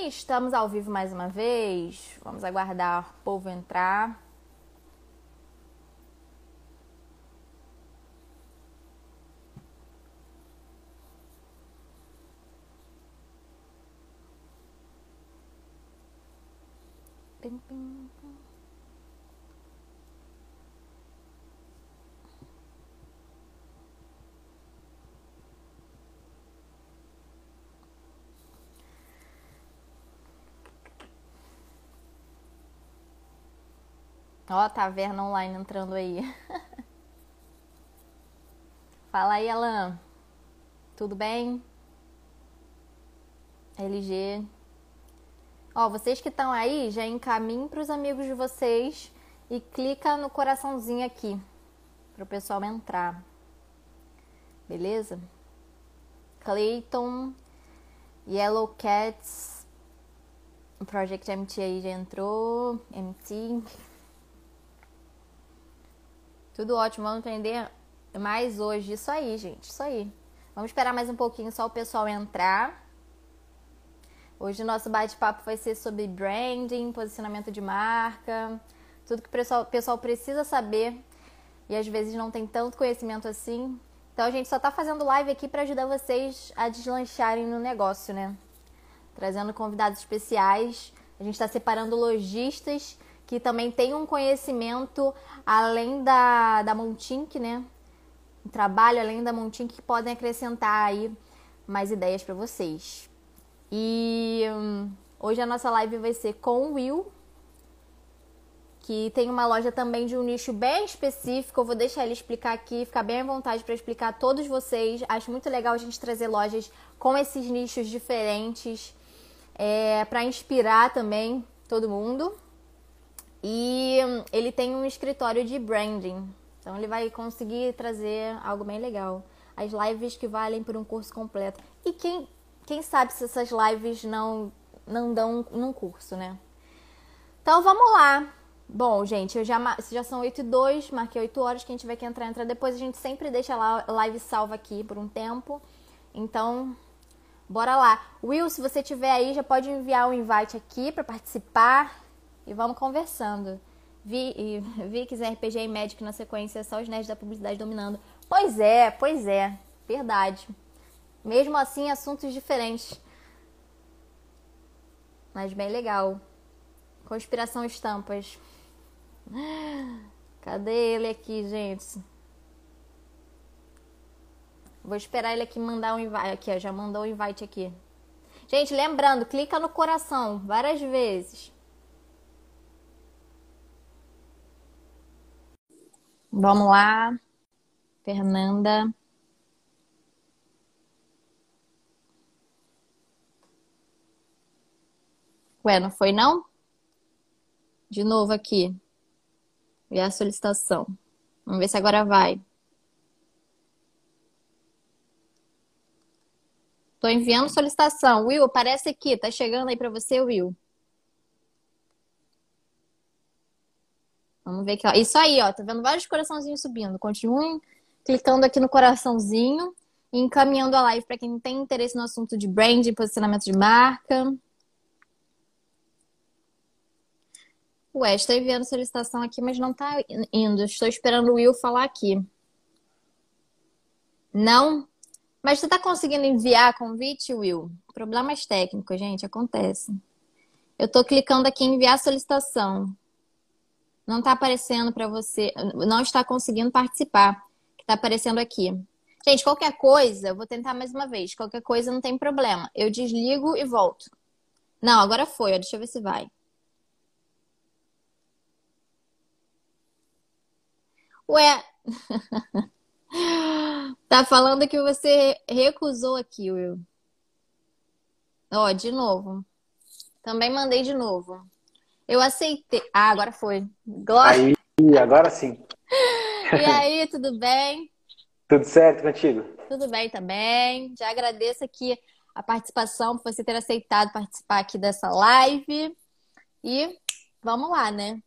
E estamos ao vivo mais uma vez. Vamos aguardar o povo entrar. Ó, a taverna online entrando aí. Fala aí, Alan. Tudo bem? LG. Ó, vocês que estão aí, já encaminhem para os amigos de vocês e clica no coraçãozinho aqui para o pessoal entrar. Beleza? Clayton, Yellow Cats, Project MT aí já entrou, MT. Tudo ótimo, vamos aprender mais hoje. Isso aí, gente, isso aí. Vamos esperar mais um pouquinho só o pessoal entrar. Hoje o nosso bate-papo vai ser sobre branding, posicionamento de marca, tudo que o pessoal, pessoal precisa saber e às vezes não tem tanto conhecimento assim. Então a gente só tá fazendo live aqui para ajudar vocês a deslancharem no negócio, né? Trazendo convidados especiais. A gente está separando lojistas que também têm um conhecimento além da, da Montink, né? Um trabalho além da Montink que podem acrescentar aí mais ideias para vocês. E hum, hoje a nossa live vai ser com o Will, que tem uma loja também de um nicho bem específico. Eu vou deixar ele explicar aqui, ficar bem à vontade para explicar a todos vocês. Acho muito legal a gente trazer lojas com esses nichos diferentes é, para inspirar também todo mundo. E hum, ele tem um escritório de branding, então ele vai conseguir trazer algo bem legal. As lives que valem por um curso completo. E quem quem sabe se essas lives não, não dão num curso, né? Então vamos lá. Bom, gente, eu já, já são 8 e 2, marquei 8 horas. Quem tiver que entrar, entra depois. A gente sempre deixa a live salva aqui por um tempo. Então, bora lá. Will, se você tiver aí, já pode enviar o um invite aqui para participar e vamos conversando. Vi, vi que RPG e Magic na sequência, só os nerds da publicidade dominando. Pois é, pois é, verdade. Mesmo assim, assuntos diferentes. Mas bem legal. Conspiração estampas. Cadê ele aqui, gente? Vou esperar ele aqui mandar um invite. Aqui, ó, já mandou o um invite aqui. Gente, lembrando, clica no coração várias vezes. Vamos lá. Fernanda. Ué, não foi não? De novo aqui. Ver a solicitação. Vamos ver se agora vai. Tô enviando solicitação. Will, aparece aqui. Tá chegando aí para você, Will. Vamos ver aqui, ó. Isso aí, ó. Tá vendo vários coraçãozinhos subindo. Continuem clicando aqui no coraçãozinho e encaminhando a live para quem tem interesse no assunto de brand, posicionamento de marca. Ué, estou enviando solicitação aqui, mas não está indo. Estou esperando o Will falar aqui. Não? Mas tu está conseguindo enviar convite, Will? Problemas técnicos, gente, acontece. Eu estou clicando aqui em enviar solicitação. Não está aparecendo para você, não está conseguindo participar. Está aparecendo aqui. Gente, qualquer coisa, vou tentar mais uma vez. Qualquer coisa não tem problema. Eu desligo e volto. Não, agora foi. Deixa eu ver se vai. Ué, tá falando que você recusou aqui, Will. Ó, de novo. Também mandei de novo. Eu aceitei. Ah, agora foi. Glória. Aí, agora sim. E aí, tudo bem? Tudo certo contigo? Tudo bem também. Já agradeço aqui a participação, por você ter aceitado participar aqui dessa live. E vamos lá, né?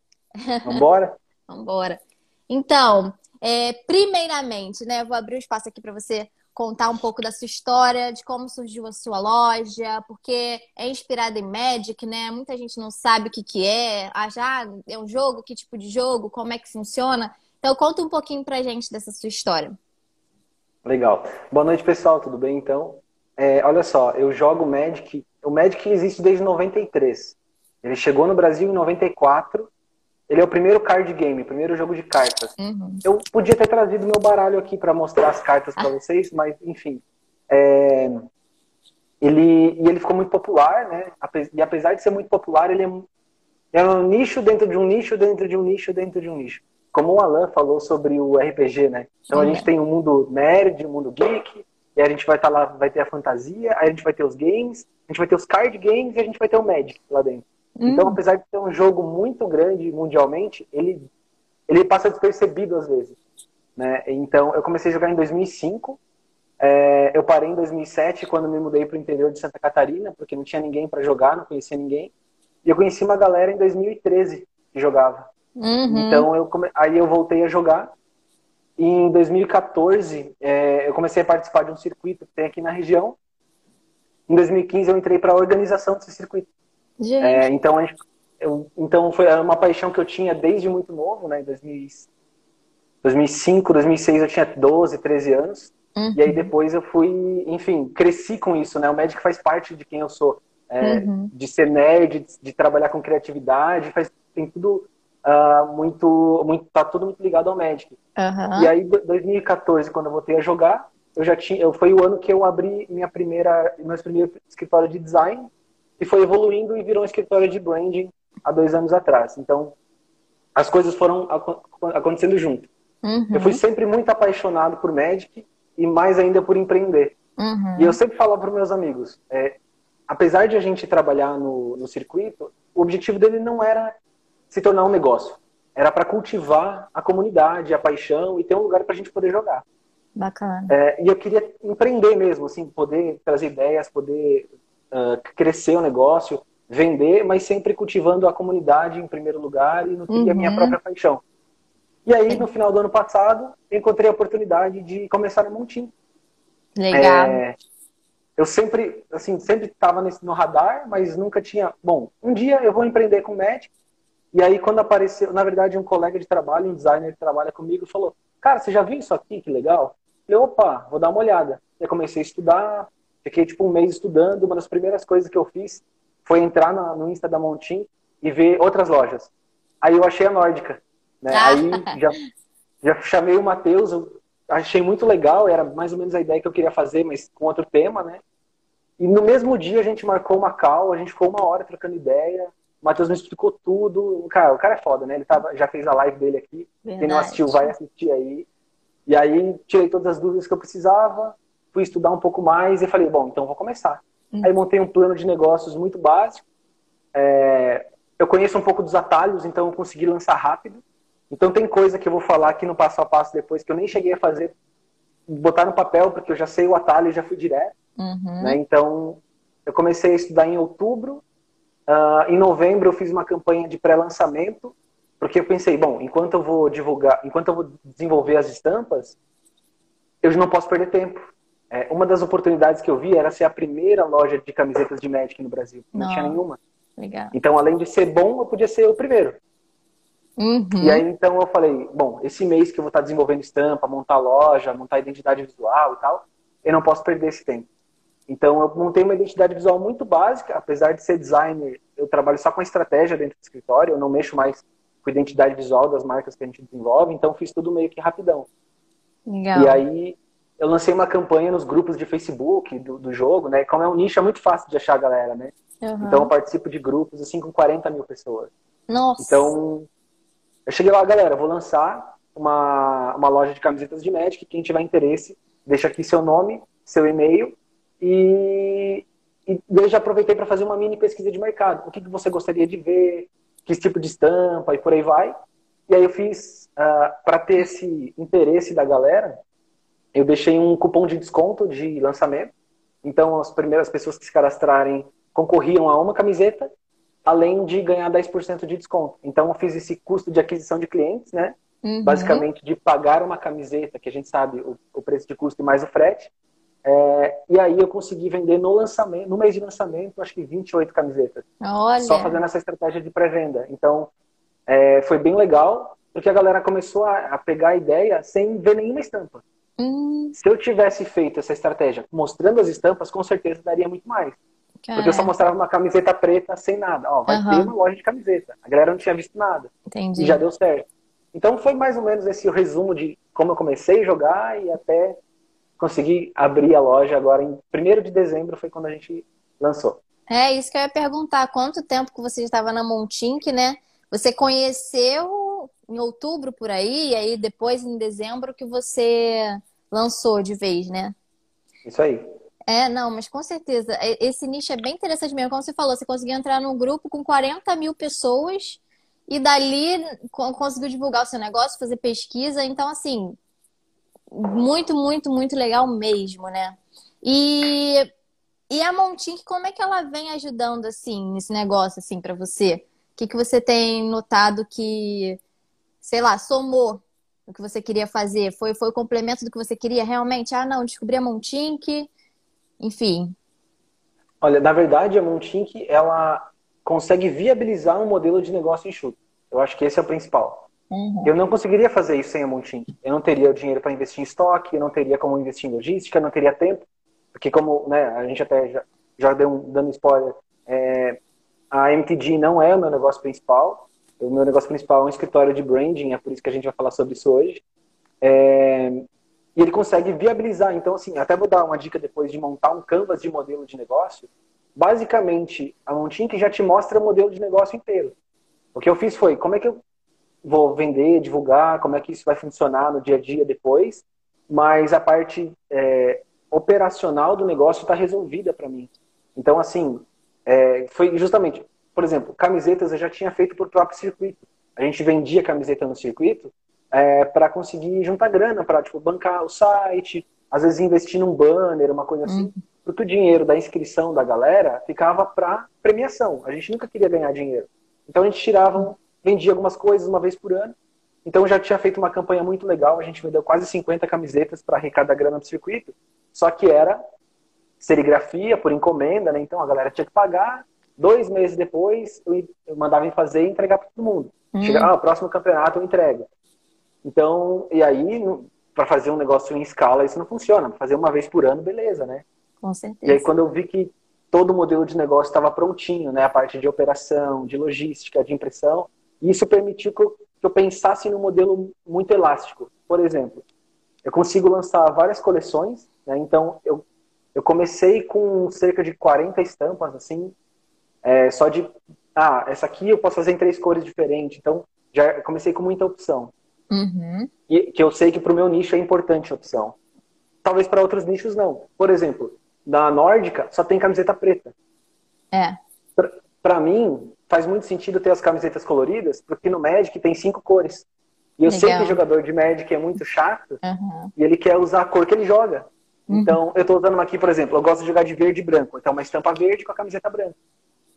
Vambora? Vambora. Então, É, primeiramente, né, eu vou abrir o um espaço aqui para você contar um pouco da sua história, de como surgiu a sua loja, porque é inspirada em Magic, né? Muita gente não sabe o que, que é, ah, já é um jogo, que tipo de jogo, como é que funciona. Então conta um pouquinho pra gente dessa sua história. Legal. Boa noite, pessoal, tudo bem então? É, olha só, eu jogo Magic, o Magic existe desde 93. Ele chegou no Brasil em 94 ele é o primeiro card game, primeiro jogo de cartas. Uhum. Eu podia ter trazido meu baralho aqui para mostrar as cartas para vocês, mas enfim. É... Ele, e ele ficou muito popular, né? E apesar de ser muito popular, ele é, é um nicho dentro de um nicho, dentro de um nicho, dentro de um nicho. Como o Alan falou sobre o RPG, né? Então uhum. a gente tem o um mundo nerd, o um mundo geek, e a gente vai estar tá lá, vai ter a fantasia, aí a gente vai ter os games, a gente vai ter os card games e a gente vai ter o Magic lá dentro. Então, hum. apesar de ser um jogo muito grande mundialmente, ele, ele passa despercebido às vezes. Né? Então, eu comecei a jogar em 2005. É, eu parei em 2007 quando me mudei para o interior de Santa Catarina, porque não tinha ninguém para jogar, não conhecia ninguém. E eu conheci uma galera em 2013 que jogava. Uhum. Então, eu come... aí eu voltei a jogar. E em 2014, é, eu comecei a participar de um circuito que tem aqui na região. Em 2015, eu entrei para a organização desse circuito. É, então, gente, eu, então foi uma paixão que eu tinha desde muito novo, né? Em 2005, 2006 eu tinha 12, 13 anos. Uhum. E aí depois eu fui, enfim, cresci com isso, né? O Magic faz parte de quem eu sou. É, uhum. De ser nerd, de, de, trabalhar com criatividade, faz, tem tudo uh, muito, muito, tá tudo muito ligado ao Magic. Uhum. E aí, 2014, quando eu voltei a jogar, eu já tinha, eu, foi o ano que eu abri minha primeira, meu primeiro escritório de design e foi evoluindo e virou um escritório de branding há dois anos atrás. Então, as coisas foram acontecendo junto. Uhum. Eu fui sempre muito apaixonado por Magic e mais ainda por empreender. Uhum. E eu sempre falo para meus amigos, é, apesar de a gente trabalhar no, no circuito, o objetivo dele não era se tornar um negócio. Era para cultivar a comunidade, a paixão e ter um lugar para a gente poder jogar. Bacana. É, e eu queria empreender mesmo, assim, poder trazer ideias, poder uh, crescer o negócio, vender, mas sempre cultivando a comunidade em primeiro lugar e nutrir uhum. a minha uhum. própria paixão. E aí, no final do ano passado, encontrei a oportunidade de começar no Montim. Legal. É, eu sempre, assim, sempre estava no radar, mas nunca tinha. Bom, um dia eu vou empreender com médico. E aí, quando apareceu, na verdade, um colega de trabalho, um designer que trabalha comigo, falou: Cara, você já viu isso aqui? Que legal. Eu falei: opa, vou dar uma olhada. Eu comecei a estudar, Fiquei tipo um mês estudando. Uma das primeiras coisas que eu fiz foi entrar no Insta da Montim e ver outras lojas. Aí eu achei a Nórdica. Né? Ah. Aí já, já chamei o Matheus, achei muito legal, era mais ou menos a ideia que eu queria fazer, mas com outro tema, né? E no mesmo dia a gente marcou uma call, a gente ficou uma hora trocando ideia. O Matheus me explicou tudo. Cara, o cara é foda, né? Ele tava, já fez a live dele aqui. Verdade. Quem não assistiu, vai assistir aí. E aí tirei todas as dúvidas que eu precisava fui estudar um pouco mais e falei, bom, então vou começar. Uhum. Aí montei um plano de negócios muito básico. É, eu conheço um pouco dos atalhos, então eu consegui lançar rápido. Então tem coisa que eu vou falar aqui no passo a passo depois que eu nem cheguei a fazer, botar no papel, porque eu já sei o atalho e já fui direto. Uhum. Né? Então eu comecei a estudar em outubro. Uh, em novembro eu fiz uma campanha de pré-lançamento, porque eu pensei, bom, enquanto eu vou divulgar, enquanto eu vou desenvolver as estampas, eu não posso perder tempo. É, uma das oportunidades que eu vi era ser a primeira loja de camisetas de Magic no Brasil. Não, não tinha nenhuma. Legal. Então, além de ser bom, eu podia ser o primeiro. Uhum. E aí, então, eu falei, bom, esse mês que eu vou estar desenvolvendo estampa, montar loja, montar identidade visual e tal, eu não posso perder esse tempo. Então, eu montei uma identidade visual muito básica, apesar de ser designer, eu trabalho só com estratégia dentro do escritório, eu não mexo mais com identidade visual das marcas que a gente desenvolve, então fiz tudo meio que rapidão. Legal. E aí, eu lancei uma campanha nos grupos de Facebook do, do jogo, né? Como é um nicho, é muito fácil de achar a galera, né? Uhum. Então eu participo de grupos assim com 40 mil pessoas. Nossa! Então, eu cheguei lá, galera, vou lançar uma, uma loja de camisetas de Magic. Quem tiver interesse, deixa aqui seu nome, seu e-mail e, e eu já aproveitei para fazer uma mini pesquisa de mercado. O que, que você gostaria de ver? Que tipo de estampa e por aí vai. E aí eu fiz, uh, ah, para ter esse interesse da galera, eu deixei um cupom de desconto de lançamento. Então, as primeiras pessoas que se cadastrarem concorriam a uma camiseta, além de ganhar 10% de desconto. Então, eu fiz esse custo de aquisição de clientes, né? uhum. basicamente de pagar uma camiseta, que a gente sabe o, o preço de custo e mais o frete. É, e aí eu consegui vender no lançamento, no mês de lançamento, acho que 28 camisetas. Olha. Só fazendo essa estratégia de pré-venda. Então, é, foi bem legal, porque a galera começou a, a pegar a ideia sem ver nenhuma estampa. Hum. Se eu tivesse feito essa estratégia mostrando as estampas, com certeza daria muito mais. Porque eu só mostrava uma camiseta preta sem nada. Ó, vai uhum. ter uma loja de camiseta. A galera não tinha visto nada. Entendi. E já deu certo. Então foi mais ou menos esse o resumo de como eu comecei a jogar e até conseguir abrir a loja agora em 1 de dezembro foi quando a gente lançou. É, isso que eu ia perguntar. Quanto tempo que você estava na Montink, né? Você conheceu em outubro por aí, e aí depois em dezembro que você lançou de vez, né? Isso aí. É, não, mas com certeza. Esse nicho é bem interessante mesmo. Como você falou, você conseguiu entrar num grupo com 40 mil pessoas e dali conseguiu divulgar o seu negócio, fazer pesquisa. Então, assim, muito, muito, muito legal mesmo, né? E, e a Montink, como é que ela vem ajudando, assim, nesse negócio, assim, para você? O que, que você tem notado que, sei lá, somou o que você queria fazer? Foi, foi o complemento do que você queria realmente? Ah, não, descobri a Montink enfim. Olha, na verdade, a Montink, ela consegue viabilizar um modelo de negócio enxuto. Eu acho que esse é o principal. Uhum. Eu não conseguiria fazer isso sem a Montink. Eu não teria o dinheiro para investir em estoque, eu não teria como investir em logística, eu não teria tempo, porque como né, a gente até já, já deu um, dando spoiler, é, a MTG não é o meu negócio principal. O meu negócio principal é um escritório de branding, é por isso que a gente vai falar sobre isso hoje. É, e ele consegue viabilizar. Então, assim, até vou dar uma dica depois de montar um canvas de modelo de negócio. Basicamente, a Montink já te mostra o modelo de negócio inteiro. O que eu fiz foi, como é que eu vou vender, divulgar, como é que isso vai funcionar no dia a dia depois, mas a parte é, operacional do negócio está resolvida para mim. Então, assim, é, foi justamente, por exemplo, camisetas eu já tinha feito por próprio circuito. A gente vendia camiseta no circuito é, para conseguir juntar grana, para tipo, bancar o site, às vezes investir num banner, uma coisa assim. Uhum. Porque o dinheiro da inscrição da galera ficava para premiação. A gente nunca queria ganhar dinheiro. Então a gente tirava, vendia algumas coisas uma vez por ano. Então já tinha feito uma campanha muito legal. A gente vendeu quase 50 camisetas para arrecadar grana do circuito. Só que era serigrafia por encomenda, né? Então a galera tinha que pagar. Dois meses depois eu mandava em fazer e entregar para todo mundo. Uhum. Chegava, ah, próximo campeonato eu entrego. Então, e aí, para fazer um negócio em escala, isso não funciona. Fazer uma vez por ano, beleza, né? Com certeza. E aí, quando eu vi que todo o modelo de negócio estava prontinho, né? A parte de operação, de logística, de impressão, isso permitiu que eu, que eu pensasse no modelo muito elástico. Por exemplo, eu consigo lançar várias coleções, né? Então, eu, eu comecei com cerca de 40 estampas, assim, é, só de, ah, essa aqui eu posso fazer em três cores diferentes. Então, já comecei com muita opção. Uhum. E, que eu sei que para o meu nicho é importante a opção. Talvez para outros nichos não. Por exemplo, na nórdica só tem camiseta preta. É. Para mim, faz muito sentido ter as camisetas coloridas, porque no Magic tem cinco cores. E eu Legal. sei que o jogador de Magic é muito chato uhum. e ele quer usar a cor que ele joga. Uhum. Então, eu estou usando uma aqui, por exemplo, eu gosto de jogar de verde e branco. Então, uma estampa verde com a camiseta branca.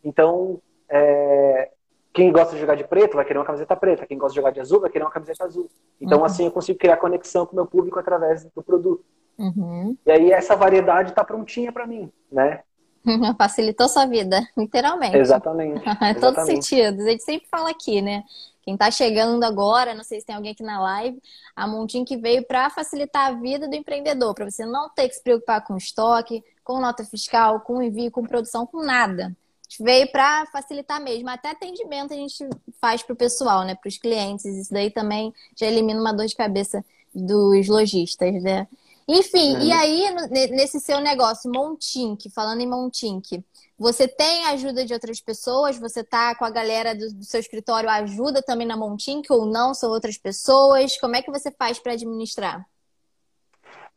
Então, é, quem gosta de jogar de preto vai querer uma camiseta preta. Quem gosta de jogar de azul vai querer uma camiseta azul. Então, uhum. assim, eu consigo criar conexão com o meu público através do produto. Uhum. E aí, essa variedade está prontinha para mim, né? Facilitou sua vida, literalmente. Exatamente. Em todos os sentidos. A gente sempre fala aqui, né? Quem está chegando agora, não sei se tem alguém aqui na live, a Montin que veio para facilitar a vida do empreendedor, para você não ter que se preocupar com estoque, com nota fiscal, com envio, com produção, com nada veio para facilitar mesmo. Até atendimento a gente faz para o pessoal, né? Para os clientes. Isso daí também já elimina uma dor de cabeça dos lojistas, né? Enfim, e aí nesse seu negócio, Montink, falando em Montink, você tem ajuda de outras pessoas? Você tá com a galera do, do seu escritório ajuda também na Montink ou não? São outras pessoas? Como é que você faz para administrar?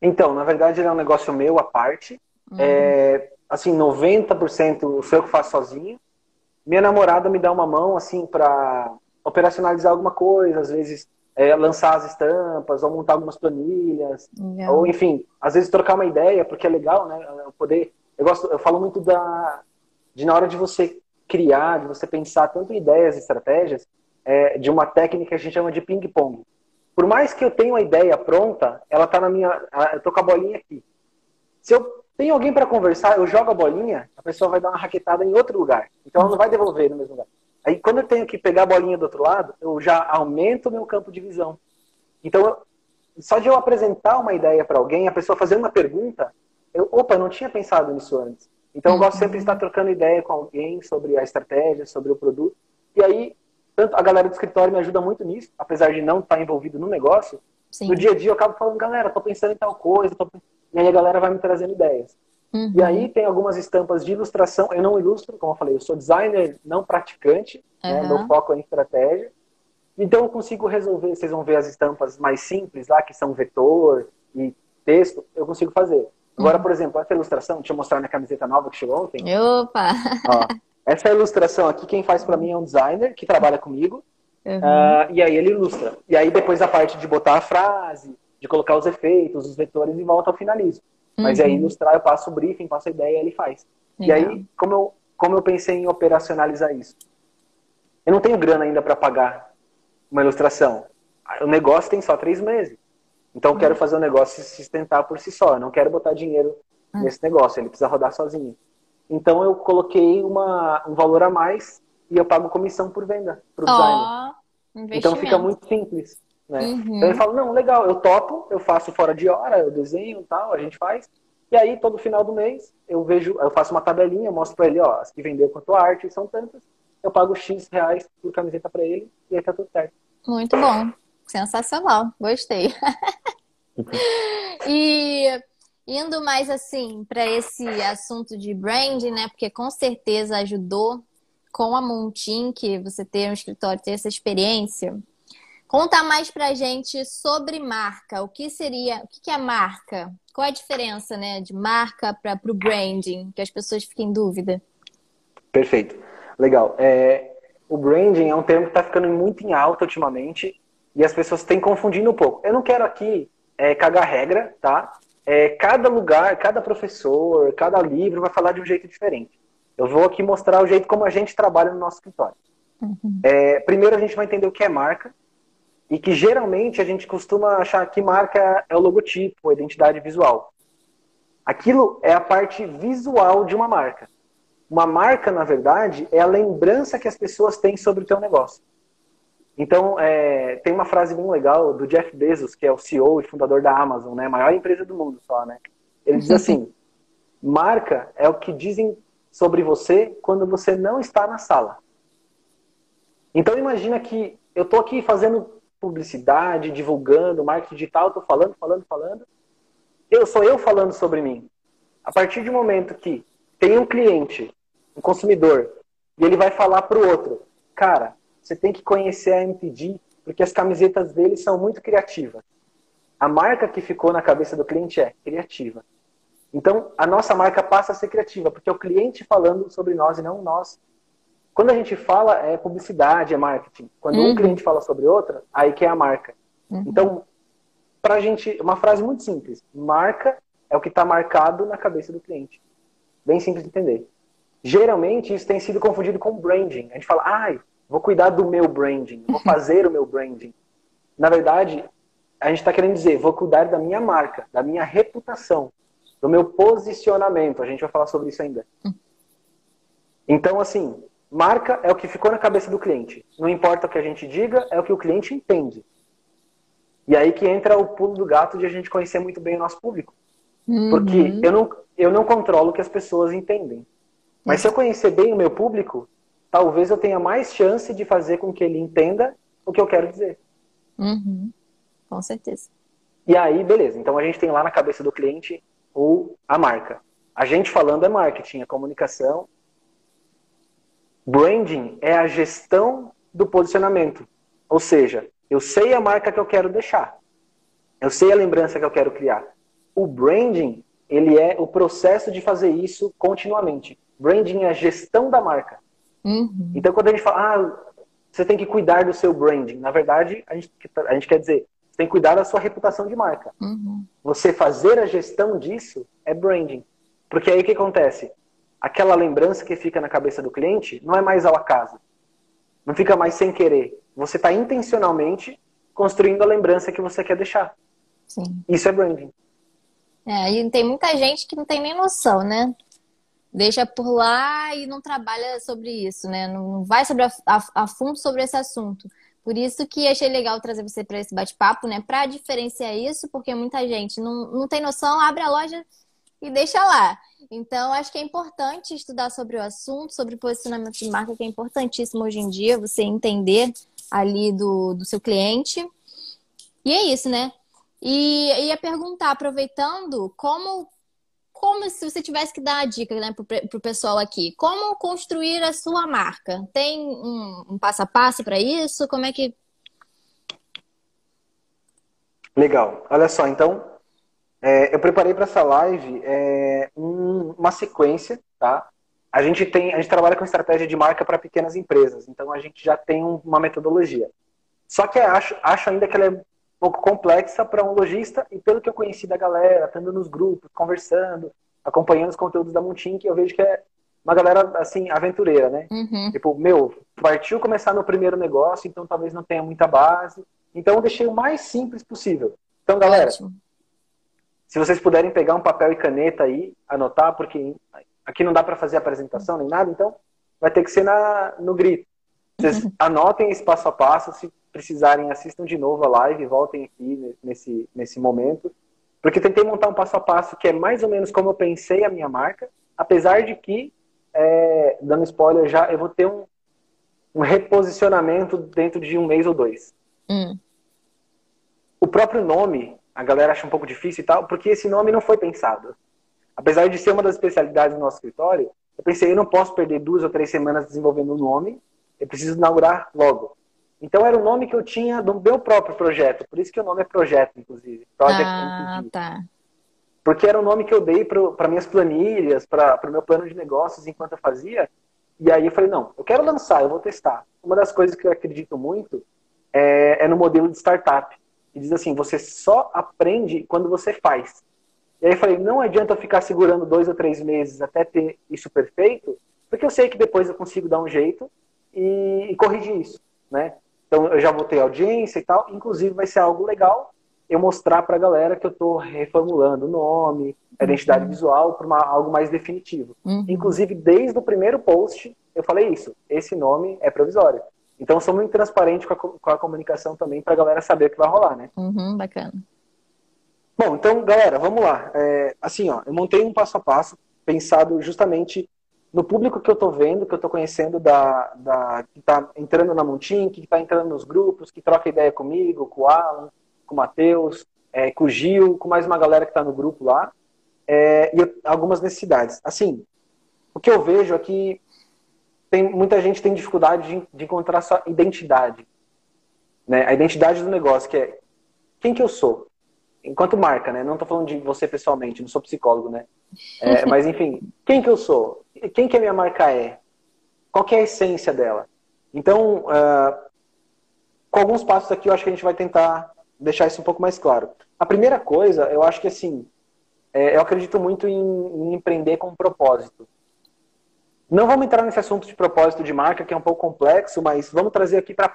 Então, na verdade, ele é um negócio meu à parte. Uhum. É, assim, 90% sou eu que faço sozinho. Minha namorada me dá uma mão, assim, para operacionalizar alguma coisa, às vezes é, lançar as estampas, ou montar algumas planilhas, ou enfim, às vezes trocar uma ideia, porque é legal, né? Eu poder. Eu gosto, eu falo muito da de na hora de você criar, de você pensar tanto em ideias e estratégias, é, de uma técnica que a gente chama de ping-pong. por mais que eu tenha uma ideia pronta, ela tá na minha. Eu tô com a bolinha aqui. Se eu tenho alguém para conversar, eu jogo a bolinha, a pessoa vai dar uma raquetada em outro lugar. Então ela não vai devolver no mesmo lugar. Aí quando eu tenho que pegar a bolinha do outro lado, eu já aumento o meu campo de visão. Então, só de eu apresentar uma ideia para alguém, a pessoa fazer uma pergunta, eu, opa, eu não tinha pensado nisso antes. Então eu gosto sempre de estar trocando ideia com alguém sobre a estratégia, sobre o produto. E aí, tanto a galera do escritório me ajuda muito nisso, apesar de não estar envolvido no negócio. Sim. No dia a dia eu acabo falando, galera, tô pensando em tal coisa, tô... e aí a galera vai me trazendo ideias. Uhum. E aí tem algumas estampas de ilustração. Eu não ilustro, como eu falei, eu sou designer não praticante, uhum. né? meu foco é em estratégia. Então eu consigo resolver, vocês vão ver as estampas mais simples lá, que são vetor e texto, eu consigo fazer. Agora, uhum. por exemplo, essa ilustração, deixa eu mostrar minha camiseta nova que chegou ontem. Opa! Ó, essa ilustração aqui, quem faz para mim é um designer que trabalha comigo. Uh, e aí ele ilustra. E aí depois a parte de botar a frase, de colocar os efeitos, os vetores e volta ao finalismo. Mas aí uhum. ilustrar, eu passo o briefing, passo a ideia ele faz. Legal. E aí, como eu, como eu pensei em operacionalizar isso? Eu não tenho grana ainda para pagar uma ilustração. O negócio tem só três meses. Então, eu quero uhum. fazer o negócio se sustentar por si só. Eu não quero botar dinheiro uhum. nesse negócio. Ele precisa rodar sozinho. Então, eu coloquei uma, um valor a mais e eu pago comissão por venda para o oh, designer. Então, fica muito simples. Né? Uhum. Então ele fala, não, legal, eu topo, eu faço fora de hora, eu desenho tal, a gente faz. E aí, todo final do mês, eu vejo, eu faço uma tabelinha, mostro para ele, ó, as que vendeu quanto arte são tantas, eu pago X reais por camiseta para ele e aí tá tudo certo. Muito bom. Sensacional. Gostei. e indo mais assim para esse assunto de branding, né? Porque com certeza ajudou com a Montin, que você ter um escritório, ter essa experiência. Conta mais pra gente sobre marca. O que seria, o que é marca? Qual é a diferença, né, de marca para o branding? Que as pessoas fiquem em dúvida. Perfeito. Legal. É, o branding é um termo que está ficando muito em alta ultimamente e as pessoas têm confundindo um pouco. Eu não quero aqui é, cagar regra, tá? É, cada lugar, cada professor, cada livro vai falar de um jeito diferente. Eu vou aqui mostrar o jeito como a gente trabalha no nosso escritório. Uhum. É, primeiro a gente vai entender o que é marca, e que geralmente a gente costuma achar que marca é o logotipo, a identidade visual. Aquilo é a parte visual de uma marca. Uma marca, na verdade, é a lembrança que as pessoas têm sobre o teu negócio. Então, é, tem uma frase bem legal do Jeff Bezos, que é o CEO e fundador da Amazon, né? A maior empresa do mundo só, né? Ele diz assim, marca é o que dizem sobre você quando você não está na sala. Então, imagina que eu estou aqui fazendo publicidade, divulgando, marketing digital, estou falando, falando, falando. Eu sou eu falando sobre mim. A partir do momento que tem um cliente, um consumidor, e ele vai falar para o outro, cara, você tem que conhecer a MPD, porque as camisetas dele são muito criativas. A marca que ficou na cabeça do cliente é criativa. Então, a nossa marca passa a ser criativa, porque é o cliente falando sobre nós e não nós quando a gente fala, é publicidade, é marketing. Quando uhum. um cliente fala sobre outra, aí que é a marca. Uhum. Então, pra gente, uma frase muito simples. Marca é o que está marcado na cabeça do cliente. Bem simples de entender. Geralmente, isso tem sido confundido com branding. A gente fala, ai, vou cuidar do meu branding, vou fazer o meu branding. Na verdade, a gente está querendo dizer, vou cuidar da minha marca, da minha reputação, do meu posicionamento. A gente vai falar sobre isso ainda. Hum. Então, assim, Marca é o que ficou na cabeça do cliente. Não importa o que a gente diga, é o que o cliente entende. E aí que entra o pulo do gato de a gente conhecer muito bem o nosso público. Uhum. Porque eu não, eu não controlo o que as pessoas entendem. Mas se eu conhecer bem o meu público, talvez eu tenha mais chance de fazer com que ele entenda o que eu quero dizer. Uhum. Com certeza. E aí, beleza. Então a gente tem lá na cabeça do cliente ou a marca. A gente falando é marketing, é comunicação, Branding é a gestão do posicionamento. Ou seja, eu sei a marca que eu quero deixar. Eu sei a lembrança que eu quero criar. O branding, ele é o processo de fazer isso continuamente. Branding é a gestão da marca. Uhum. Então, quando a gente fala, ah, você tem que cuidar do seu branding, na verdade, a gente, a gente quer dizer, você tem que cuidar da sua reputação de marca. Uhum. Você fazer a gestão disso é branding. Porque aí o que acontece? Aquela lembrança que fica na cabeça do cliente não é mais ao acaso. Não fica mais sem querer. Você está intencionalmente construindo a lembrança que você quer deixar. Sim. Isso é branding. É, e tem muita gente que não tem nem noção, né? Deixa por lá e não trabalha sobre isso, né? Não vai sobre a, a, a fundo sobre esse assunto. Por isso que achei legal trazer você para esse bate-papo, né? Para diferenciar isso, porque muita gente não, não tem noção, abre a loja e deixa lá. Então, acho que é importante estudar sobre o assunto, sobre posicionamento de marca, que é importantíssimo hoje em dia, você entender ali do, do seu cliente. E é isso, né? E ia perguntar, aproveitando, como, como se você tivesse que dar a dica né, para o pessoal aqui, como construir a sua marca? Tem um, um passo a passo para isso? Como é que. Legal. Olha só, então, é, eu preparei para essa live é, um, uma sequência, tá? A gente tem, a gente trabalha com estratégia de marca para pequenas empresas, então a gente já tem uma metodologia. Só que acho, acho ainda que ela é um pouco complexa para um lojista e pelo que eu conheci da galera, estando nos grupos, conversando, acompanhando os conteúdos da Montink, eu vejo que é uma galera assim aventureira, né? Uhum. Tipo, meu, partiu começar no primeiro negócio, então talvez não tenha muita base. Então eu deixei o mais simples possível. Então, galera, Ótimo. Se vocês puderem pegar um papel e caneta aí, anotar, porque aqui não dá para fazer apresentação nem nada, então vai ter que ser na, no grito. Vocês anotem esse passo a passo, se precisarem, assistam de novo a live, voltem aqui nesse, nesse momento. Porque tentei montar um passo a passo que é mais ou menos como eu pensei a minha marca, apesar de que, é, dando spoiler já, eu vou ter um, um reposicionamento dentro de um mês ou dois. Hum. O próprio nome a galera acha um pouco difícil e tal, porque esse nome não foi pensado. Apesar de ser uma das especialidades do nosso escritório, eu pensei, eu não posso perder duas ou três semanas desenvolvendo o um nome, eu preciso inaugurar logo. Então era o nome que eu tinha do meu próprio projeto, por isso que o nome é projeto, inclusive. Project ah, tá. Porque era o nome que eu dei para minhas planilhas, para o meu plano de negócios enquanto eu fazia. E aí eu falei, não, eu quero lançar, eu vou testar. Uma das coisas que eu acredito muito é, é no modelo de startup diz assim: você só aprende quando você faz. E aí eu falei: não adianta eu ficar segurando dois ou três meses até ter isso perfeito, porque eu sei que depois eu consigo dar um jeito e, e corrigir isso, né? Então eu já vou ter audiência e tal. Inclusive vai ser algo legal eu mostrar para a galera que eu estou reformulando o nome, a identidade uhum. visual para algo mais definitivo. Uhum. Inclusive desde o primeiro post eu falei isso. Esse nome é provisório. Então, sou muito transparente com a, com a comunicação também para a galera saber o que vai rolar, né? Uhum, bacana. Bom, então, galera, vamos lá. É, assim, ó, eu montei um passo a passo pensado justamente no público que eu estou vendo, que eu estou conhecendo, da, da, que está entrando na Montin, que está entrando nos grupos, que troca ideia comigo, com o Alan, com o Matheus, é, com o Gil, com mais uma galera que está no grupo lá, é, e algumas necessidades. Assim, o que eu vejo é que tem, muita gente tem dificuldade de, de encontrar sua identidade. Né? A identidade do negócio, que é quem que eu sou. Enquanto marca, né? Não estou falando de você pessoalmente, não sou psicólogo, né? É, mas enfim, quem que eu sou? Quem que a minha marca é? Qual é a essência dela? Então, uh, com alguns passos aqui, eu acho que a gente vai tentar deixar isso um pouco mais claro. A primeira coisa, eu acho que assim, é, eu acredito muito em, em empreender com um propósito. Não vamos entrar nesse assunto de propósito de marca, que é um pouco complexo, mas vamos trazer aqui para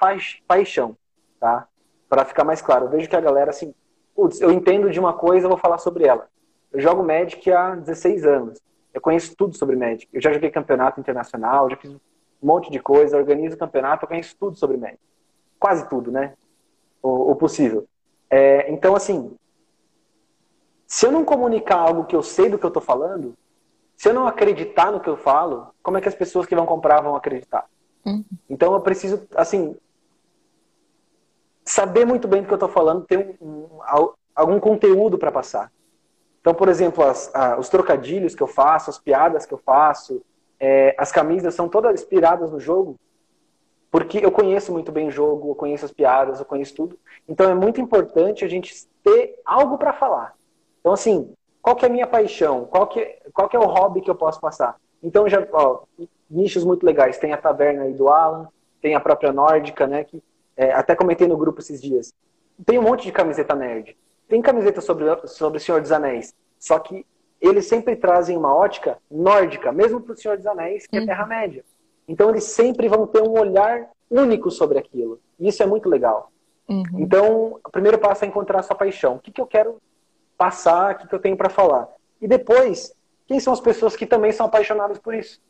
paixão, tá? Para ficar mais claro. Eu vejo que a galera, assim, putz, eu entendo de uma coisa, eu vou falar sobre ela. Eu jogo Magic há 16 anos. Eu conheço tudo sobre Magic. Eu já joguei campeonato internacional, já fiz um monte de coisa, organizo campeonato, eu conheço tudo sobre Magic. Quase tudo, né? O, o possível. É, então, assim, se eu não comunicar algo que eu sei do que eu estou falando, se eu não acreditar no que eu falo, como é que as pessoas que vão comprar vão acreditar? Uhum. Então eu preciso, assim, saber muito bem do que eu estou falando, ter um, um, algum conteúdo para passar. Então, por exemplo, as, os trocadilhos que eu faço, as piadas que eu faço, é, as camisas são todas inspiradas no jogo, porque eu conheço muito bem o jogo, eu conheço as piadas, eu conheço tudo. Então é muito importante a gente ter algo para falar. Então, assim, qual que é a minha paixão? Qual que, qual que é o hobby que eu posso passar? Então, já, ó, nichos muito legais. Tem a taverna aí do Alan, tem a própria Nórdica, né? Que é, até comentei no grupo esses dias. Tem um monte de camiseta nerd. Tem camiseta sobre, sobre o Senhor dos Anéis. Só que eles sempre trazem uma ótica nórdica, mesmo para o Senhor dos Anéis, que é uhum. Terra-média. Então, eles sempre vão ter um olhar único sobre aquilo. E isso é muito legal. Uhum. Então, o primeiro passo é encontrar a sua paixão. O que, que eu quero passar, o que, eu tenho para falar. E depois, quem são as pessoas que também são apaixonadas por isso?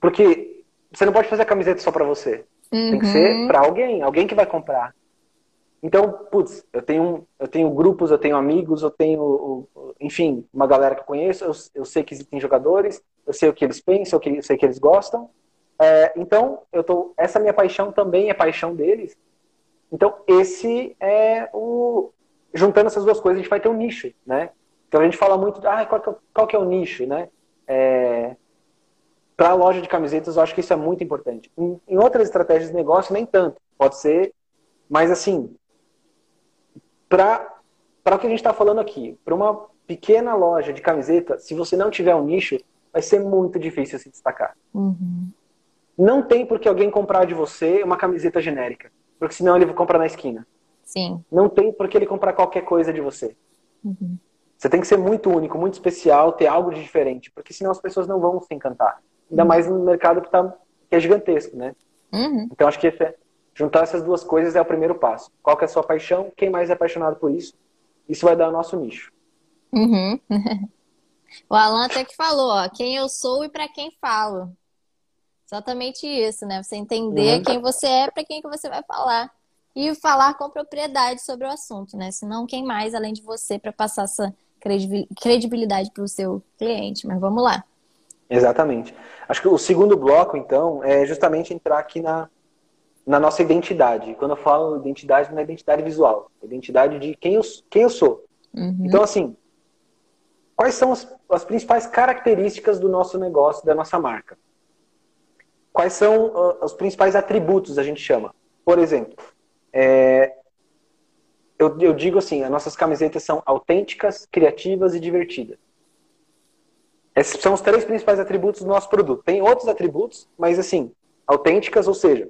Porque você não pode fazer a camiseta só para você. Uhum. Tem que ser uhum. para alguém, alguém que vai comprar. Então, putz, eu tenho, eu tenho grupos, eu tenho amigos, eu tenho, enfim, uma galera que eu conheço, eu, eu sei que existem jogadores, eu sei o que eles pensam, eu sei o que eles gostam. É, então, eu tô, essa minha paixão também é paixão deles. Então, esse é o. Juntando essas duas coisas, a gente vai ter um nicho, né? Então, a gente fala muito, ah, qual que é, qual que é o nicho, né? É, Para a loja de camisetas, eu acho que isso é muito importante. Em, em outras estratégias de negócio, nem tanto. Pode ser, mas assim, para o que a gente está falando aqui, para uma pequena loja de camiseta, se você não tiver um nicho, vai ser muito difícil se destacar. Uhum. Não tem por que alguém comprar de você uma camiseta genérica, porque senão ele vai comprar na esquina. Sim. Não tem por que ele comprar qualquer coisa de você. Uhum. Você tem que ser muito único, muito especial, ter algo de diferente, porque senão as pessoas não vão se encantar. Ainda uhum. mais no mercado que, tá, que é gigantesco, né? Uhum. Então acho que é, Juntar essas duas coisas é o primeiro passo. Qual que é a sua paixão? Quem mais é apaixonado por isso? Isso vai dar o nosso nicho. Uhum. o Alan até que falou, ó, quem eu sou e para quem falo. Exatamente isso, né? Você entender uhum. quem você é, para quem que você vai falar. E falar com propriedade sobre o assunto, né? Senão, quem mais além de você para passar essa credibilidade para o seu cliente? Mas vamos lá. Exatamente. Acho que o segundo bloco, então, é justamente entrar aqui na, na nossa identidade. Quando eu falo identidade, não é identidade visual, é identidade de quem eu, quem eu sou. Uhum. Então, assim, quais são as, as, principais características do nosso negócio, da nossa marca? Quais são uh, os principais atributos, a gente chama? Por exemplo, é, eu, eu digo assim, as nossas camisetas são autênticas, criativas e divertidas. Esses são os três principais atributos do nosso produto. Tem outros atributos, mas assim, autênticas, ou seja,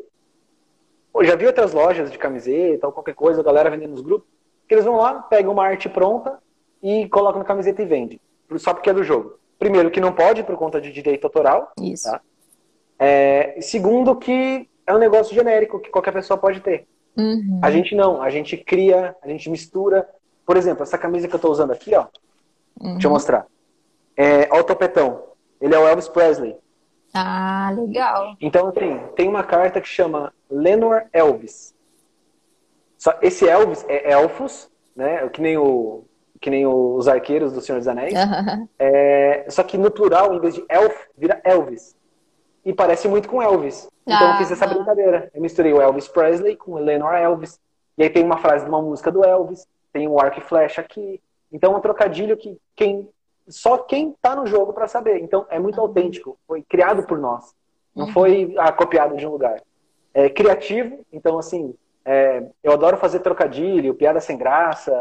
Pô, já vi outras lojas de camiseta ou qualquer coisa, a galera vendendo nos grupos, que eles vão lá, pegam uma arte pronta e colocam na camiseta e vende. Só porque é do jogo. Primeiro, que não pode por conta de direito autoral. Isso. Tá? É, segundo, que é um negócio genérico que qualquer pessoa pode ter. Uhum. A gente não, a gente cria, a gente mistura. Por exemplo, essa camisa que eu estou usando aqui, ó. Uhum. Deixa eu mostrar. É, ó o topetão. Ele é o Elvis Presley. Ah, legal. Então, assim, tem uma carta que chama Lenor Elvis. Só, esse Elvis é elfos, né? Que nem, o, que nem os arqueiros do Senhor dos Anéis. É, só que no plural, em vez de elf, vira Elvis. E parece muito com Elvis. Então eu fiz essa brincadeira. Eu misturei o Elvis Presley com o Lenor Elvis. E aí tem uma frase de uma música do Elvis, tem o um arco e flecha aqui. Então é um trocadilho que quem só quem está no jogo para saber. Então é muito autêntico. Foi criado por nós. Não uhum. foi ah, copiado de um lugar. É criativo. Então assim, é, eu adoro fazer trocadilho, piada sem graça,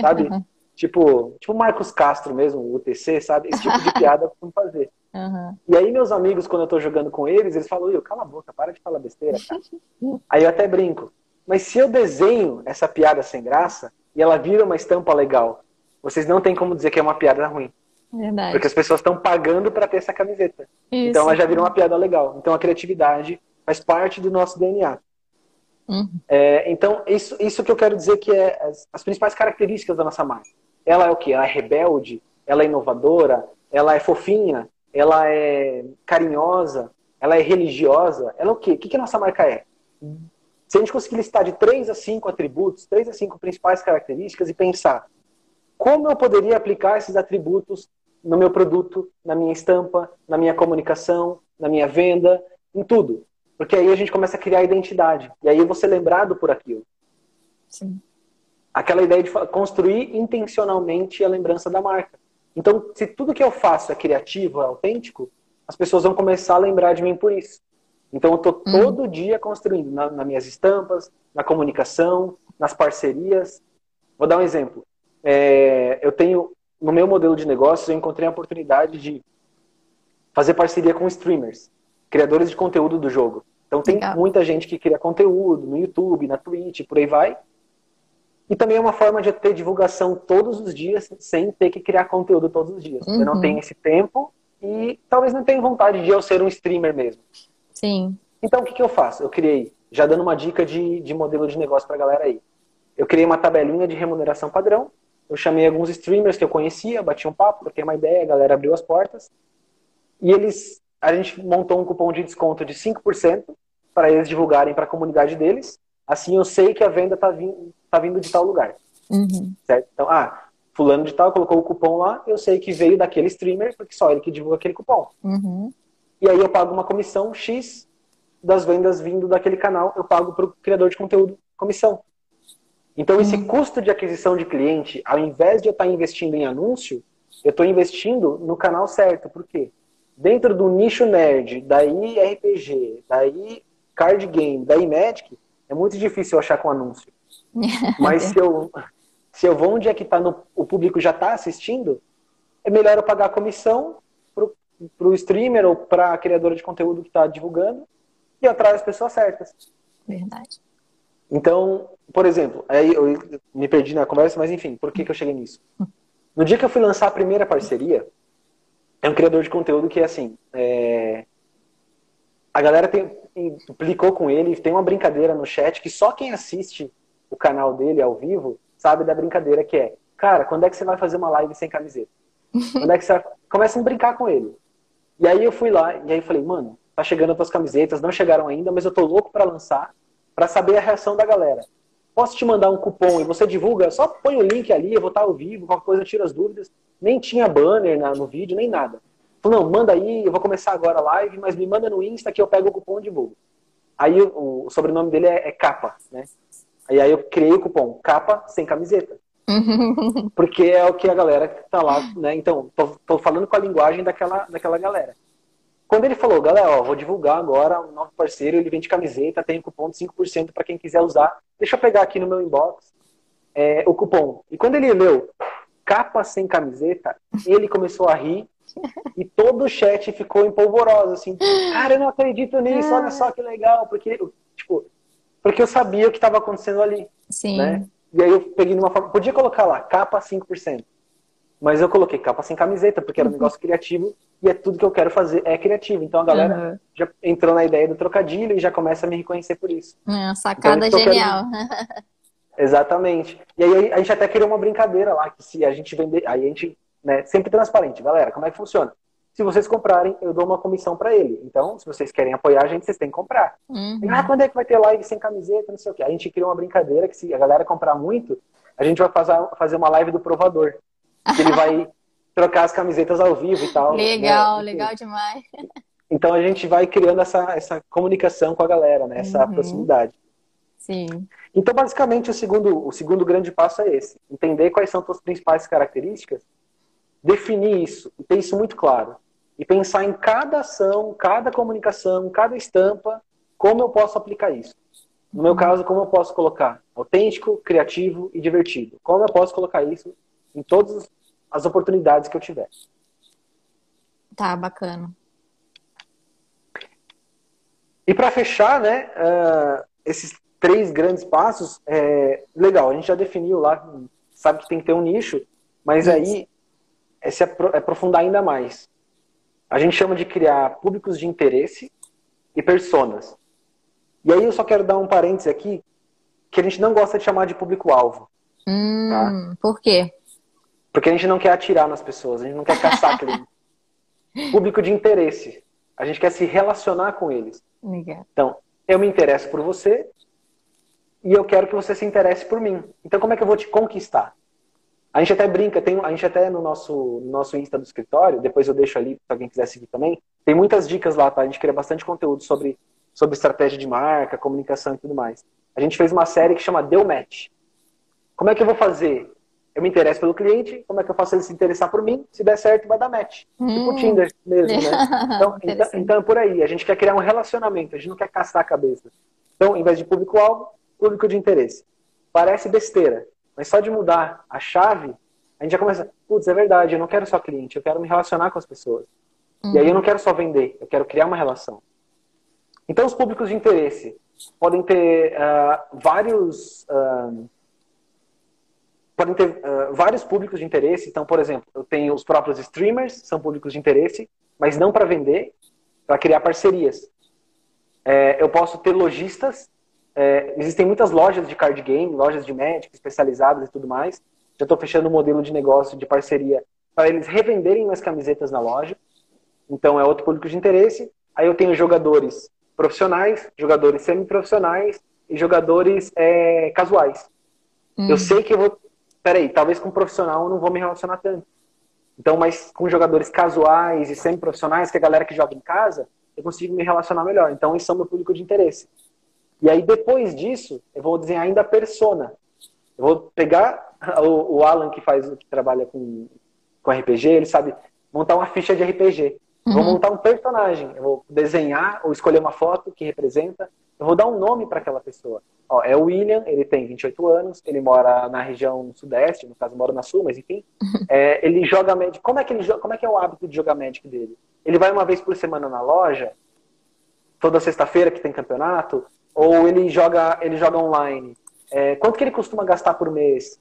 sabe? tipo, tipo Marcos Castro mesmo, o UTC, sabe? Esse tipo de piada eu costumo fazer. Uhum. E aí meus amigos, quando eu tô jogando com eles, eles falam, eu cala a boca, para de falar besteira, cara. aí eu até brinco. Mas se eu desenho essa piada sem graça e ela vira uma estampa legal, vocês não têm como dizer que é uma piada ruim. Verdade. Porque as pessoas estão pagando para ter essa camiseta. Isso. Então ela já virou uma piada legal. Então a criatividade faz parte do nosso DNA. Uhum. É, então, isso, isso que eu quero dizer que é as, as, principais características da nossa marca. Ela é o que? Ela é rebelde, ela é inovadora, ela é fofinha, ela é carinhosa, ela é religiosa. Ela é o quê? O que, que a nossa marca é? Se a gente conseguir listar de três a cinco atributos, três a cinco principais características e pensar como eu poderia aplicar esses atributos no meu produto, na minha estampa, na minha comunicação, na minha venda, em tudo. Porque aí a gente começa a criar identidade. E aí eu vou ser lembrado por aquilo. Sim. Aquela ideia de construir intencionalmente a lembrança da marca. Então, se tudo que eu faço é criativo, é autêntico, as pessoas vão começar a lembrar de mim por isso. Então, eu estou hum. todo dia construindo na, nas minhas estampas, na comunicação, nas parcerias. Vou dar um exemplo. É, eu tenho no meu modelo de negócios, eu encontrei a oportunidade de fazer parceria com streamers, criadores de conteúdo do jogo. Então tem Legal. muita gente que cria conteúdo no YouTube, na Twitch, por aí vai. E também é uma forma de ter divulgação todos os dias, sem ter que criar conteúdo todos os dias. Uhum. Eu não tenho esse tempo e talvez não tenha vontade de eu ser um streamer mesmo. Sim. Então o que, que eu faço? Eu criei já dando uma dica de, de modelo de negócio para a galera aí. Eu criei uma tabelinha de remuneração padrão. Eu chamei alguns streamers que eu conhecia, bati um papo, troquei uma ideia, a galera abriu as portas. E eles, a gente montou um cupom de desconto de 5% para eles divulgarem para a comunidade deles. Assim eu sei que a venda está vindo, tá vindo de tal lugar. Uhum. Certo? Então, ah, fulano de tal colocou o cupom lá, eu sei que veio daquele streamer, porque só ele que divulga aquele cupom. Uhum. E aí eu pago uma comissão X das vendas vindo daquele canal, eu pago para o criador de conteúdo comissão. Então, esse uhum. custo de aquisição de cliente, ao invés de eu estar investindo em anúncio, eu estou investindo no canal certo. Por quê? Dentro do nicho nerd, daí RPG, daí card game, daí Magic, é muito difícil eu achar com anúncio. Mas se eu, se eu vou onde é que tá no, o público já está assistindo, é melhor eu pagar a comissão para o streamer ou para a criadora de conteúdo que está divulgando e atrás as pessoas certas. Verdade. Então, por exemplo, aí eu me perdi na conversa, mas enfim, por que, que eu cheguei nisso? No dia que eu fui lançar a primeira parceria, é um criador de conteúdo que, assim, é... a galera tem, implicou com ele, tem uma brincadeira no chat que só quem assiste o canal dele ao vivo sabe da brincadeira que é, cara, quando é que você vai fazer uma live sem camiseta? Quando é que você vai... Começa a brincar com ele. E aí eu fui lá, e aí eu falei, mano, tá chegando as tuas camisetas, não chegaram ainda, mas eu tô louco para lançar, para saber a reação da galera. Posso te mandar um cupom e você divulga? Só põe o link ali, eu vou estar ao vivo, qualquer coisa tira as dúvidas. Nem tinha banner na, no vídeo, nem nada. Falei, não, manda aí, eu vou começar agora a live, mas me manda no Insta que eu pego o cupom e divulgo. Aí o, o sobrenome dele é, é Capa, né? E aí eu criei o cupom Capa sem camiseta. Porque é o que a galera tá lá, né? Então, tô, tô, falando com a linguagem daquela, daquela galera. Quando ele falou, galera, ó, vou divulgar agora um novo parceiro, ele vende camiseta, tem cupom de 5% para quem quiser usar. Deixa eu pegar aqui no meu inbox é, o cupom. E quando ele leu capa sem camiseta, ele começou a rir e todo o chat ficou empolvoroso, assim, cara, eu não acredito nisso, olha só que legal, porque, tipo, porque eu sabia o que estava acontecendo ali. Sim. Né? E aí eu peguei numa forma. Podia colocar lá, capa 5%. Mas eu coloquei capa sem camiseta, porque era um uhum. negócio criativo e é tudo que eu quero fazer é criativo. Então a galera uhum. já entrou na ideia do trocadilho e já começa a me reconhecer por isso. É, sacada então, genial. Exatamente. E aí a gente até criou uma brincadeira lá, que se a gente vender. Aí a gente, né, sempre transparente, galera, como é que funciona? Se vocês comprarem, eu dou uma comissão para ele. Então, se vocês querem apoiar a gente, vocês têm que comprar. Uhum. Ah, quando é que vai ter live sem camiseta? Não sei o quê. A gente criou uma brincadeira que se a galera comprar muito, a gente vai fazer, fazer uma live do provador. Que ele vai trocar as camisetas ao vivo e tal. Legal, né? legal demais. Então a gente vai criando essa, essa comunicação com a galera, né? Essa uhum. proximidade. Sim. Então, basicamente, o segundo, o segundo grande passo é esse. Entender quais são as suas principais características, definir isso, ter isso muito claro e pensar em cada ação, cada comunicação, cada estampa, como eu posso aplicar isso. No meu caso, como eu posso colocar autêntico, criativo e divertido? Como eu posso colocar isso em todas as oportunidades que eu tiver? Tá, bacana. E para fechar, né, uh, esses três grandes passos, é, legal, a gente já definiu lá, sabe que tem que ter um nicho, mas isso. aí é se aprofundar ainda mais. A gente chama de criar públicos de interesse e personas. E aí eu só quero dar um parêntese aqui, que a gente não gosta de chamar de público-alvo. Hum, tá? Por quê? Porque a gente não quer atirar nas pessoas, a gente não quer caçar cliente. Público de interesse. A gente quer se relacionar com eles. Legal. Então, eu me interesso por você e eu quero que você se interesse por mim. Então, como é que eu vou te conquistar? A gente até brinca, tem, a gente até no nosso, no nosso Insta do escritório, depois eu deixo ali, se alguém quiser seguir também, tem muitas dicas lá, tá? A gente cria bastante conteúdo sobre, sobre estratégia de marca, comunicação e tudo mais. A gente fez uma série que chama Deu Match. Como é que eu vou fazer? Eu me interesso pelo cliente, como é que eu faço ele se interessar por mim? Se der certo, vai dar match. Tipo hum. Tipo Tinder mesmo, né? Então, então, então é por aí. A gente quer criar um relacionamento, a gente não quer caçar a cabeça. Então, em vez de público-alvo, público de interesse. Parece besteira, mas só de mudar a chave, a gente já começa, putz, é verdade, eu não quero só cliente, eu quero me relacionar com as pessoas. Uhum. E aí eu não quero só vender, eu quero criar uma relação. Então os públicos de interesse podem ter uh, vários uh, podem ter uh, vários públicos de interesse. Então, por exemplo, eu tenho os próprios streamers, são públicos de interesse, mas não para vender, para criar parcerias. É, eu posso ter lojistas É, existem muitas lojas de card game, lojas de Magic especializadas e tudo mais. Já estou fechando um modelo de negócio de parceria para eles revenderem mais camisetas na loja. Então é outro público de interesse. Aí eu tenho jogadores profissionais, jogadores semi-profissionais e jogadores é, casuais. Hum. Eu sei que eu vou. Peraí, talvez com profissional eu não vou me relacionar tanto. Então, mas com jogadores casuais e semi-profissionais, que é a galera que joga em casa, eu consigo me relacionar melhor. Então, esse é o meu público de interesse. E aí, depois disso, eu vou desenhar ainda a persona. Eu vou pegar o, o Alan, que faz, que trabalha com, com RPG, ele sabe montar uma ficha de RPG. Uhum. Vou montar um personagem. Eu vou desenhar ou escolher uma foto que representa. Eu vou dar um nome para aquela pessoa. Ó, é o William, ele tem 28 anos, ele mora na região sudeste, no caso mora na sul, mas enfim. É, ele joga Magic. Como é que ele como é que é o hábito de jogar Magic dele? Ele vai uma vez por semana na loja, toda sexta-feira que tem campeonato, ou ele joga ele joga online. É, quanto que ele costuma gastar por mês?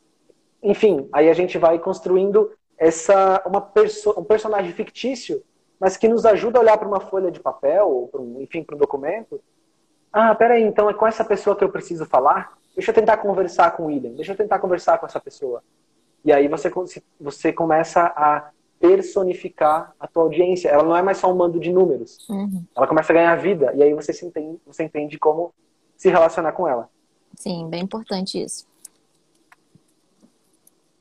Enfim, aí a gente vai construindo essa uma perso um personagem fictício mas que nos ajuda a olhar para uma folha de papel, ou um, enfim, para um documento. Ah, peraí, então é com essa pessoa que eu preciso falar? Deixa eu tentar conversar com o William, deixa eu tentar conversar com essa pessoa. E aí você, você começa a personificar a tua audiência. Ela não é mais só um mando de números. Uhum. Ela começa a ganhar vida, e aí você, se entende, você entende como se relacionar com ela. Sim, bem importante isso.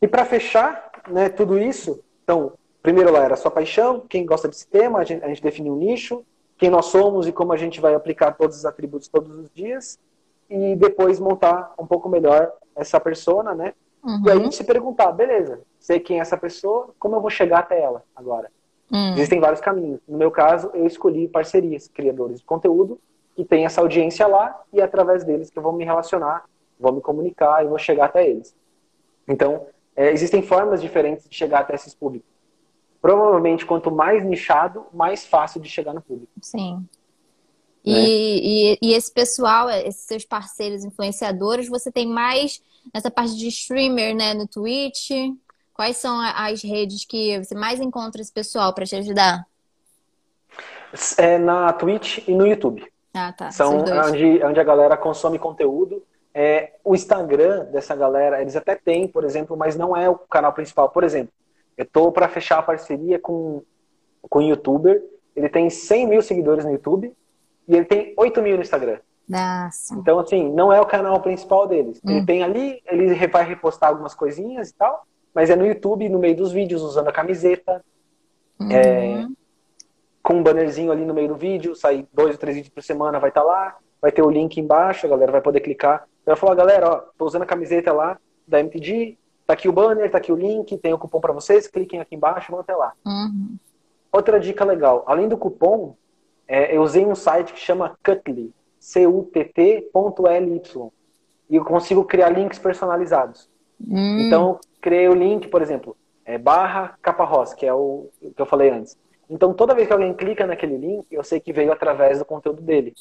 E para fechar né, tudo isso, então, primeiro lá era sua paixão, quem gosta desse tema, a gente, a gente definiu um nicho, quem nós somos e como a gente vai aplicar todos os atributos todos os dias, e depois montar um pouco melhor essa persona, né? Uhum. E aí uhum. se perguntar, beleza, sei quem é essa pessoa, como eu vou chegar até ela agora? Uhum. Existem vários caminhos. No meu caso, eu escolhi parcerias, criadores de conteúdo, que tem essa audiência lá, e é através deles que eu vou me relacionar, vou me comunicar e vou chegar até eles. Então, é, existem formas diferentes de chegar até esses públicos provavelmente quanto mais nichado, mais fácil de chegar no público. Sim. E, né? e, e, esse pessoal, esses seus parceiros influenciadores, você tem mais nessa parte de streamer, né, no Twitch? Quais são as redes que você mais encontra esse pessoal para te ajudar? É na Twitch e no YouTube. Ah, tá. São onde, onde a galera consome conteúdo. É, o Instagram dessa galera, eles até têm, por exemplo, mas não é o canal principal. Por exemplo, eu tô para fechar a parceria com, com um youtuber. Ele tem 100 mil seguidores no YouTube e ele tem 8 mil no Instagram. Nossa. Então, assim, não é o canal principal deles. Hum. Ele tem ali, ele vai repostar algumas coisinhas e tal, mas é no YouTube, no meio dos vídeos, usando a camiseta. Uhum. É, com um bannerzinho ali no meio do vídeo, sai dois ou três vídeos por semana, vai estar tá lá. Vai ter o link embaixo, a galera vai poder clicar. Vai falar, galera, ó, tô usando a camiseta lá da MTG, Tá aqui o banner, tá aqui o link, tem o cupom para vocês, cliquem aqui embaixo, vão até lá. Uhum. Outra dica legal, além do cupom, é, eu usei um site que chama Cutly, C-U-T-T.ly, e eu consigo criar links personalizados. Uhum. Então, criei o link, por exemplo, é barra caparros, que é o que eu falei antes. Então, toda vez que alguém clica naquele link, eu sei que veio através do conteúdo dele.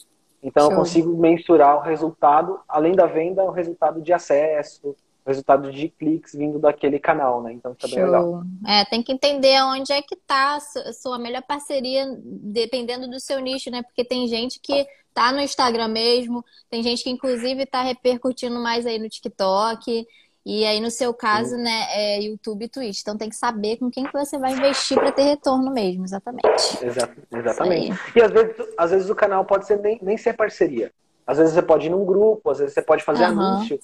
Então, Show. eu consigo mensurar o resultado, além da venda, o resultado de acesso, resultado de cliques vindo daquele canal, né? Então tá bem legal. É, tem que entender onde é que tá a sua melhor parceria, dependendo do seu nicho, né? Porque tem gente que tá no Instagram mesmo, tem gente que inclusive tá repercutindo mais aí no TikTok. E aí, no seu caso, Sim. né, é YouTube e Twitch. Então tem que saber com quem que você vai investir para ter retorno mesmo, exatamente. exatamente. E às vezes, às vezes o canal pode ser nem, nem ser parceria. Às vezes você pode ir num grupo, às vezes você pode fazer uhum. anúncio.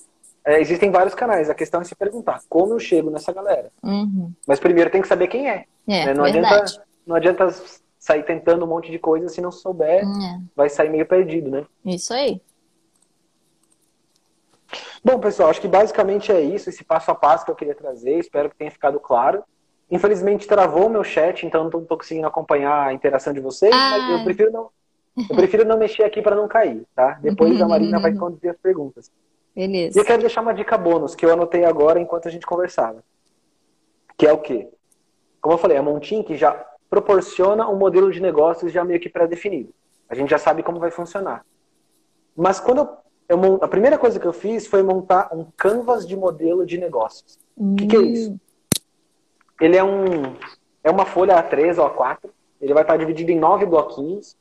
É, existem vários canais. A questão é se perguntar como eu chego nessa galera. Uhum. Mas primeiro tem que saber quem é. é né? não, adianta, não adianta sair tentando um monte de coisa se não souber, é. vai sair meio perdido, né? Isso aí. Bom, pessoal, acho que basicamente é isso, esse passo a passo que eu queria trazer. Espero que tenha ficado claro. Infelizmente travou o meu chat, então não estou conseguindo acompanhar a interação de vocês, ah. mas eu prefiro não, eu prefiro não mexer aqui para não cair, tá? Depois a Marina vai responder as perguntas. Beleza. E eu quero deixar uma dica bônus que eu anotei agora enquanto a gente conversava. Que é o quê? Como eu falei, a Montink já proporciona um modelo de negócios já meio que pré-definido. A gente já sabe como vai funcionar. Mas quando eu, eu, a primeira coisa que eu fiz foi montar um canvas de modelo de negócios. O hum. que, que, é isso? Hum. Ele é um é uma folha A3 ou A4. Ele vai estar dividido em nove bloquinhos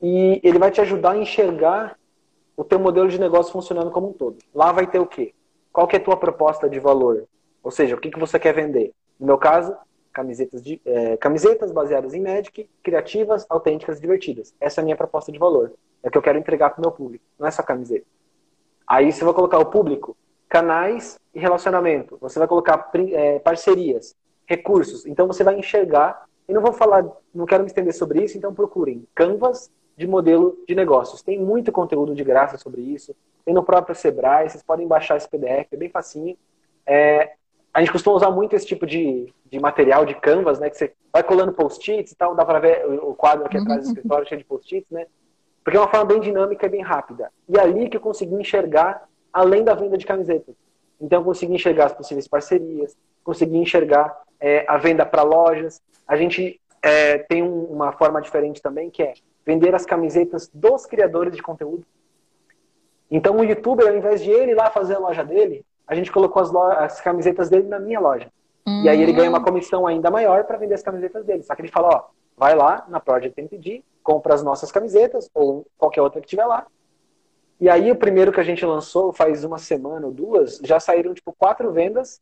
e ele vai te ajudar a enxergar o teu modelo de negócio funcionando como um todo. Lá vai ter o quê? Qual que é a tua proposta de valor? Ou seja, o que, que você quer vender? No meu caso, camisetas, de, é, camisetas baseadas em Magic, criativas, autênticas, divertidas. Essa é a minha proposta de valor. É o que eu quero entregar para o meu público. Não é só camiseta. Aí você vai colocar o público, canais e relacionamento. Você vai colocar é, parcerias, recursos. Então você vai enxergar. E não vou falar, não quero me estender sobre isso, então procurem Canvas de modelo de negócios. Tem muito conteúdo de graça sobre isso. Tem no próprio Sebrae, vocês podem baixar esse PDF, é bem facinho. É, a gente costuma usar muito esse tipo de, de material de canvas, né? Que você vai colando post-its e tal, dá para ver o quadro aqui atrás do escritório cheio de post-its, né? Porque é uma forma bem dinâmica e bem rápida. E é ali que eu consegui enxergar além da venda de camisetas. Então eu consegui enxergar as possíveis parcerias, consegui enxergar é, a venda para lojas. A gente é, tem um, uma forma diferente também, que é vender as camisetas dos criadores de conteúdo. Então o youtuber, ao invés de ele ir lá fazer a loja dele, a gente colocou as, as camisetas dele na minha loja. Hum. E aí ele ganha uma comissão ainda maior para vender as camisetas dele. Só que ele fala, ó, vai lá na Project MTG, compra as nossas camisetas, ou qualquer outra que tiver lá. E aí o primeiro que a gente lançou faz uma semana ou duas, já saíram tipo quatro vendas,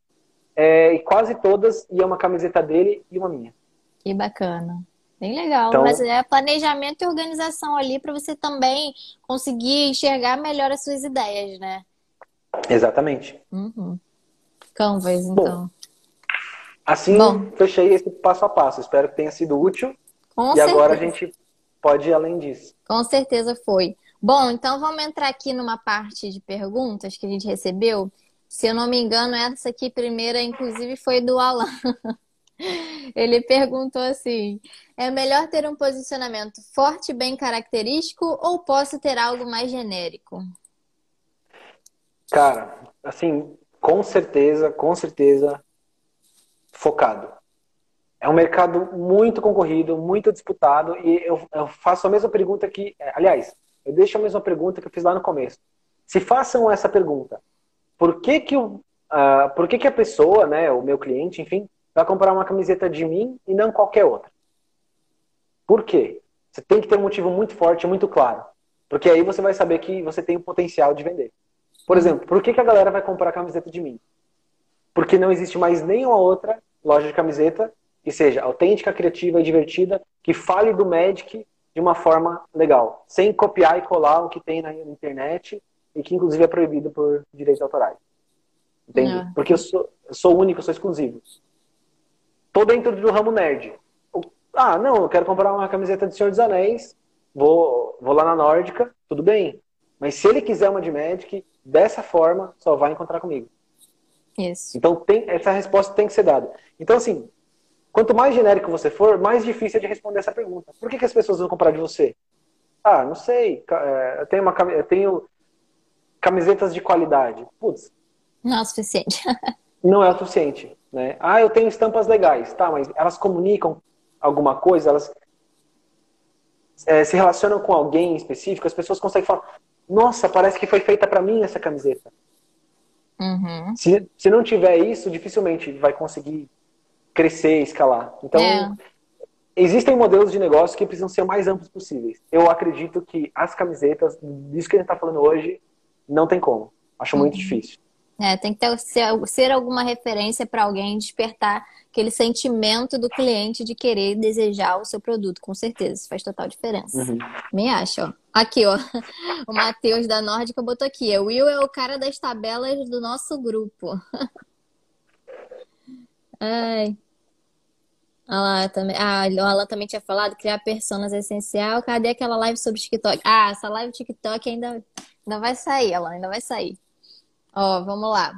é, e quase todas iam uma camiseta dele e uma minha. Que bacana. Bem legal. Então, Mas é planejamento e organização ali para você também conseguir enxergar melhor as suas ideias, né? Exatamente. Uhum. Canvas, então. Bom, assim, Bom. fechei esse passo a passo. Espero que tenha sido útil. Com e certeza. agora a gente pode ir além disso. Com certeza foi. Bom, então vamos entrar aqui numa parte de perguntas que a gente recebeu. Se eu não me engano, essa aqui primeira, inclusive, foi do Alan. Ele perguntou assim: é melhor ter um posicionamento forte bem característico ou posso ter algo mais genérico? Cara, assim, com certeza, com certeza, focado. É um mercado muito concorrido, muito disputado, e eu, eu faço a mesma pergunta que. Aliás, eu deixo a mesma pergunta que eu fiz lá no começo. Se façam essa pergunta, por que que, o, uh, por que, que a pessoa, né, o meu cliente, enfim, vai comprar uma camiseta de mim e não qualquer outra. Por quê? Você tem que ter um motivo muito forte, muito claro. Porque aí você vai saber que você tem o potencial de vender. Por exemplo, por que, que a galera vai comprar camiseta de mim? Porque não existe mais nenhuma outra loja de camiseta que seja autêntica, criativa e divertida, que fale do Magic de uma forma legal, sem copiar e colar o que tem na internet e que inclusive é proibido por direitos autorais. Entende? É. Porque eu sou, eu sou único, eu sou exclusivo. Tô dentro do ramo nerd. Ah, não, eu quero comprar uma camiseta de Senhor dos Anéis, vou, vou lá na Nórdica, tudo bem. Mas se ele quiser uma de Magic, dessa forma, só vai encontrar comigo. Isso. Então, tem, essa resposta tem que ser dada. Então, assim, quanto mais genérico você for, mais difícil é de responder essa pergunta. Por que, que as pessoas vão comprar de você? Ah, não sei. É, eu tenho, uma, eu tenho camisetas de qualidade. Putz. Não é o suficiente. não é o suficiente. Né? Ah, eu tenho estampas legais, tá, mas elas comunicam alguma coisa, elas é, se relacionam com alguém específico, as pessoas conseguem falar, nossa, parece que foi feita para mim essa camiseta. Uhum. Se, se não tiver isso, dificilmente vai conseguir crescer, escalar. Então, é. existem modelos de negócio que precisam ser o mais amplos possíveis. Eu acredito que as camisetas, disso que a gente está falando hoje, não tem como. Acho uhum. muito difícil. É, tem que ter, ser, ser alguma referência para alguém despertar aquele sentimento do cliente de querer desejar o seu produto, com certeza. Isso faz total diferença. Uhum. Me acha, ó. Aqui, ó. O Matheus da Nórdica botou aqui. O Will é o cara das tabelas do nosso grupo. Ai. Ela também, ah, ela também tinha falado criar personas é essencial. Cadê aquela live sobre TikTok? Ah, essa live TikTok ainda, ainda vai sair, ela ainda vai sair. Ó, vamos lá.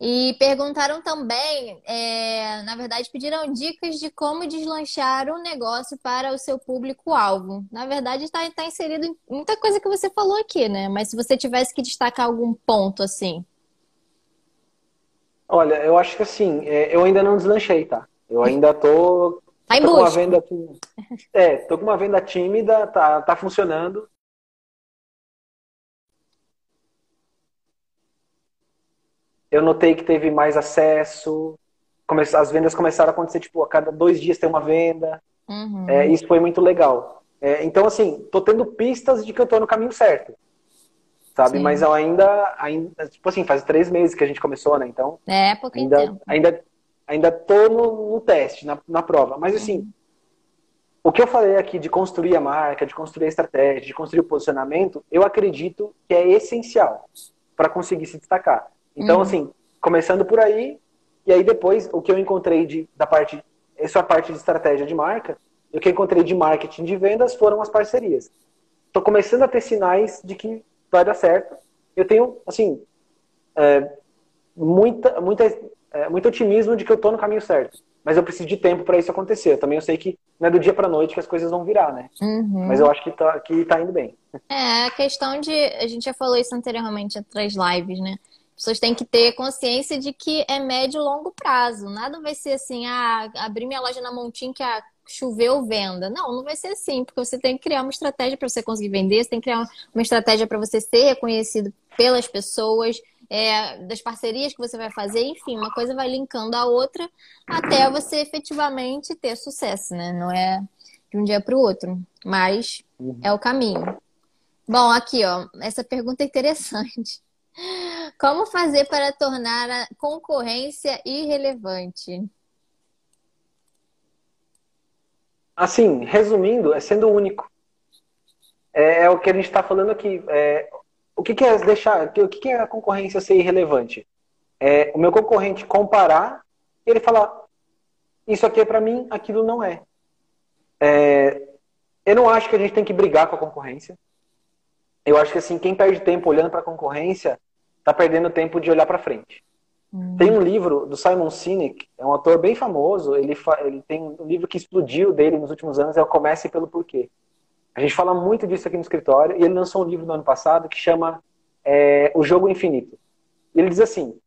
E perguntaram também, é, na verdade, pediram dicas de como deslanchar um negócio para o seu público-alvo. Na verdade, está tá inserido em muita coisa que você falou aqui, né? Mas se você tivesse que destacar algum ponto, assim. Olha, eu acho que assim, é, eu ainda não deslanchei, tá? Eu ainda tô. Tá em tô busca. com uma venda. É, tô com uma venda tímida, tá, tá funcionando. Eu notei que teve mais acesso, as vendas começaram a acontecer, tipo, a cada dois dias tem uma venda. Uhum. É, isso foi muito legal. É, então, assim, tô tendo pistas de que eu tô no caminho certo. sabe? Sim. Mas eu ainda, ainda, tipo assim, faz três meses que a gente começou, né? Então. É, pouco ainda, tempo. Ainda, ainda tô no, no teste, na, na prova. Mas assim, uhum. o que eu falei aqui de construir a marca, de construir a estratégia, de construir o posicionamento, eu acredito que é essencial para conseguir se destacar. Então, uhum. assim, começando por aí, e aí depois o que eu encontrei de, da parte, essa é a parte de estratégia de marca, o que eu encontrei de marketing de vendas foram as parcerias. Estou começando a ter sinais de que vai dar certo. Eu tenho, assim, é, muita, muita, é, muito otimismo de que eu estou no caminho certo. Mas eu preciso de tempo para isso acontecer. Também eu sei que não é do dia para noite que as coisas vão virar, né? Uhum. Mas eu acho que está que tá indo bem. É, a questão de. A gente já falou isso anteriormente as lives, né? As pessoas têm que ter consciência de que é médio e longo prazo. Nada vai ser assim, ah, abrir minha loja na Montim que a choveu venda. Não, não vai ser assim, porque você tem que criar uma estratégia para você conseguir vender, você tem que criar uma estratégia para você ser reconhecido pelas pessoas, é, das parcerias que você vai fazer, enfim, uma coisa vai linkando a outra até você efetivamente ter sucesso, né? Não é de um dia para o outro, mas é o caminho. Bom, aqui, ó, essa pergunta é interessante. Como fazer para tornar a concorrência irrelevante? Assim, resumindo, é sendo único. É, é o que a gente está falando aqui. É, o que, que, é deixar? O que, que é a concorrência ser irrelevante? É o meu concorrente comparar e ele falar: isso aqui é para mim, aquilo não é. é. Eu não acho que a gente tem que brigar com a concorrência. Eu acho que assim, quem perde tempo olhando para a concorrência está perdendo tempo de olhar para frente. Hum. Tem um livro do Simon Sinek, é um autor bem famoso, ele, ele tem um livro que explodiu dele nos últimos anos, é o Comece pelo Porquê. A gente fala muito disso aqui no escritório, e ele lançou um livro no ano passado que chama é, O Jogo Infinito. Ele diz assim,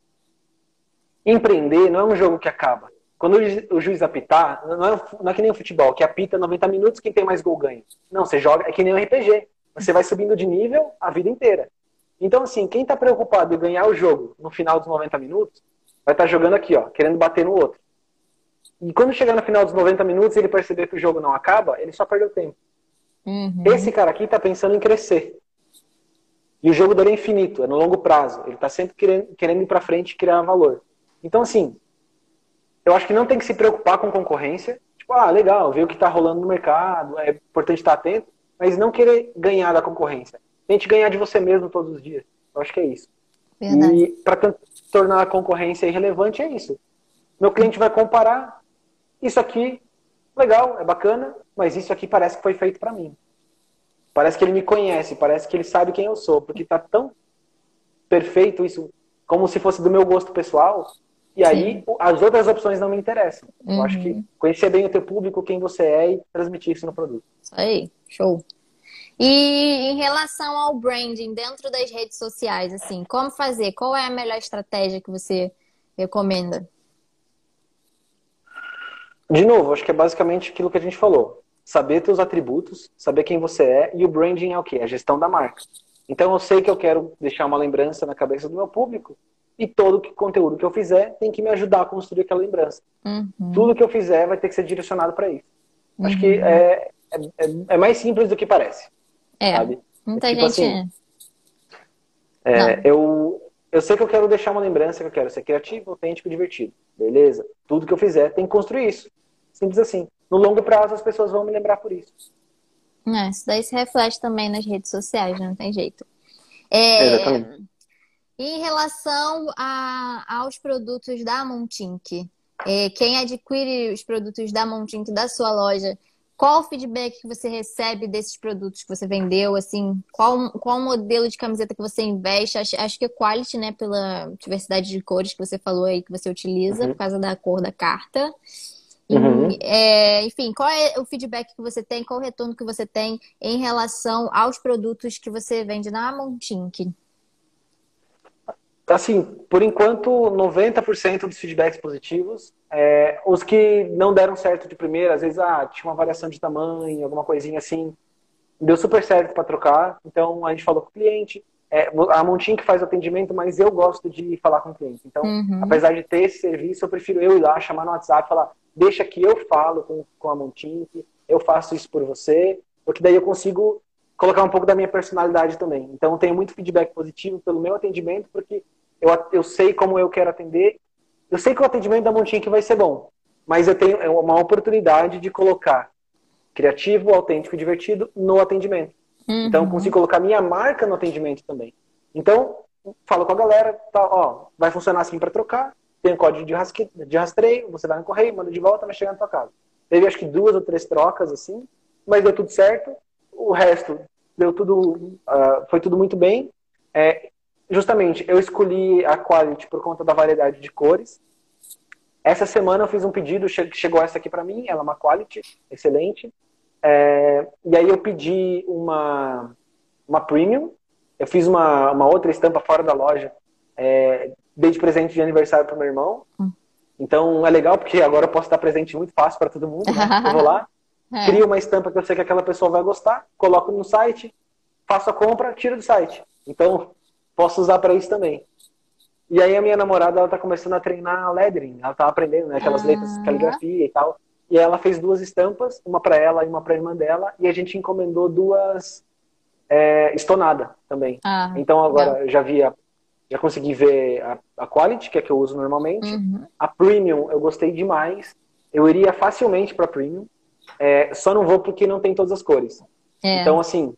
empreender não é um jogo que acaba. Quando o juiz apitar, não é, não é que nem o futebol, que apita 90 minutos, quem tem mais gol ganha. Não, você joga, é que nem um RPG. Você vai subindo de nível a vida inteira. Então, assim, quem está preocupado em ganhar o jogo no final dos 90 minutos, vai estar tá jogando aqui, ó, querendo bater no outro. E quando chegar no final dos 90 minutos e ele perceber que o jogo não acaba, ele só perdeu tempo. Uhum. Esse cara aqui está pensando em crescer. E o jogo dele é infinito, é no longo prazo. Ele está sempre querendo, querendo ir para frente e criar valor. Então, assim, eu acho que não tem que se preocupar com concorrência. Tipo, ah, legal, ver o que está rolando no mercado, é importante estar atento, mas não querer ganhar da concorrência. Tente ganhar de você mesmo todos os dias. Eu acho que é isso. Verdade. E para tornar a concorrência irrelevante é isso. Meu cliente vai comparar isso aqui, legal, é bacana, mas isso aqui parece que foi feito para mim. Parece que ele me conhece, parece que ele sabe quem eu sou, porque tá tão perfeito isso, como se fosse do meu gosto pessoal. E aí Sim. as outras opções não me interessam. Uhum. Eu acho que uhum. conhecer bem o teu público, quem você é e transmitir isso no produto. Isso aí, show. E em relação ao branding dentro das redes sociais, assim, como fazer? Qual é a melhor estratégia que você recomenda? De novo, acho que é basicamente aquilo que a gente falou. Saber teus atributos, saber quem você é e o branding é o quê? É a gestão da marca. Então eu sei que eu quero deixar uma lembrança na cabeça do meu público e todo o conteúdo que eu fizer tem que me ajudar a construir aquela lembrança. Uhum. Tudo que eu fizer vai ter que ser direcionado para isso. Uhum. Acho que é, é, é mais simples do que parece. É, sabe? muita tipo gente... Assim, é, eu, eu sei que eu quero deixar uma lembrança, que eu quero ser criativo, autêntico e divertido. Beleza? Tudo que eu fizer tem que construir isso. Simples assim. No longo prazo as pessoas vão me lembrar por isso. É, isso daí se reflete também nas redes sociais, não tem jeito. É, Exatamente. Em relação a, aos produtos da Montink, é, quem adquire os produtos da Montink da sua loja, qual o feedback que você recebe desses produtos que você vendeu? Assim, qual, qual modelo de camiseta que você investe? Acho, acho que é quality, né? Pela diversidade de cores que você falou aí que você utiliza, uhum. por causa da cor da carta. Uhum. E, é, enfim, qual é o feedback que você tem, qual o retorno que você tem em relação aos produtos que você vende na Montink? Assim, por enquanto, 90% dos feedbacks positivos. É, os que não deram certo de primeira, às vezes, ah, tinha uma variação de tamanho, alguma coisinha assim, deu super certo para trocar. Então, a gente falou com o cliente. É, a Montink faz o atendimento, mas eu gosto de falar com o cliente. Então, uhum. apesar de ter esse serviço, eu prefiro eu ir lá, chamar no WhatsApp, falar, deixa que eu falo com, com a Montink, eu faço isso por você, porque daí eu consigo colocar um pouco da minha personalidade também. Então, eu tenho muito feedback positivo pelo meu atendimento, porque eu, eu sei como eu quero atender. Eu sei que o atendimento da Montink vai ser bom, mas eu tenho é uma oportunidade de colocar criativo, autêntico e divertido no atendimento. Uhum. Então, eu consigo colocar minha marca no atendimento também. Então, falo com a galera, tá, ó, vai funcionar assim para trocar, tem um código de, rasque... de rastreio, você vai no correio, manda de volta, vai chegar na tua casa. Teve acho que duas ou três trocas assim, mas deu tudo certo. O resto deu tudo, uh, foi tudo muito bem. É, justamente, eu escolhi a Quality por conta da variedade de cores. Essa semana eu fiz um pedido, chegou essa aqui para mim, ela é uma Quality, excelente. É, e aí eu pedi uma, uma Premium. Eu fiz uma, uma outra estampa fora da loja, é, dei de presente de aniversário para meu irmão. Hum. Então é legal porque agora eu posso dar presente muito fácil para todo mundo. Né? Eu vou lá, é. crio uma estampa que eu sei que aquela pessoa vai gostar, coloco no site, faço a compra, tiro do site. Então posso usar para isso também. E aí a minha namorada ela tá começando a treinar lettering, ela tá aprendendo né, aquelas ah. letras de caligrafia e tal. E ela fez duas estampas, uma para ela e uma para a irmã dela, e a gente encomendou duas é, estonada também. Ah, então agora legal. já vi a, já consegui ver a, a quality, que é que eu uso normalmente. Uhum. A premium eu gostei demais. Eu iria facilmente para premium. É, só não vou porque não tem todas as cores. É. Então assim,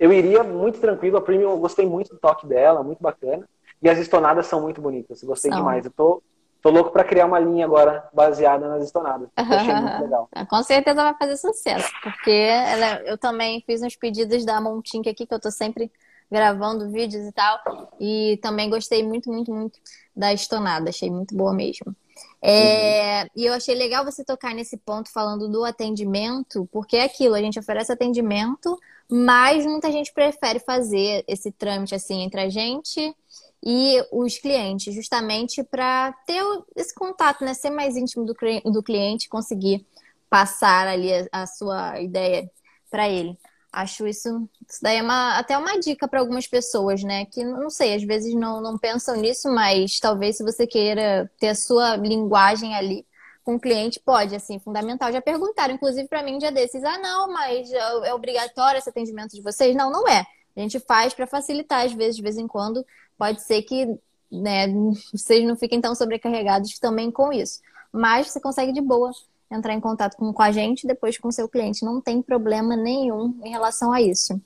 eu iria muito tranquilo. A premium eu gostei muito do toque dela, muito bacana. E as estonadas são muito bonitas. Gostei são. demais. Eu tô Tô louco para criar uma linha agora baseada nas estonadas. Achei muito legal. Com certeza vai fazer sucesso, porque ela, eu também fiz uns pedidos da Montink aqui, que eu tô sempre gravando vídeos e tal. E também gostei muito, muito, muito da estonada. Achei muito boa mesmo. É, uhum. E eu achei legal você tocar nesse ponto falando do atendimento, porque é aquilo, a gente oferece atendimento, mas muita gente prefere fazer esse trâmite assim entre a gente e os clientes, justamente para ter esse contato, né? Ser mais íntimo do, do cliente, conseguir passar ali a, a sua ideia para ele. Acho isso, isso daí é uma, até uma dica para algumas pessoas, né? Que não sei, às vezes não, não pensam nisso, mas talvez se você queira ter a sua linguagem ali com o cliente, pode, assim, fundamental. Já perguntaram, inclusive, para mim um dia desses: ah, não, mas é, é obrigatório esse atendimento de vocês? Não, não é. A gente faz para facilitar, às vezes, de vez em quando, pode ser que né, vocês não fiquem tão sobrecarregados também com isso. Mas você consegue de boa entrar em contato com, com a gente depois com o seu cliente. Não tem problema nenhum em relação a isso.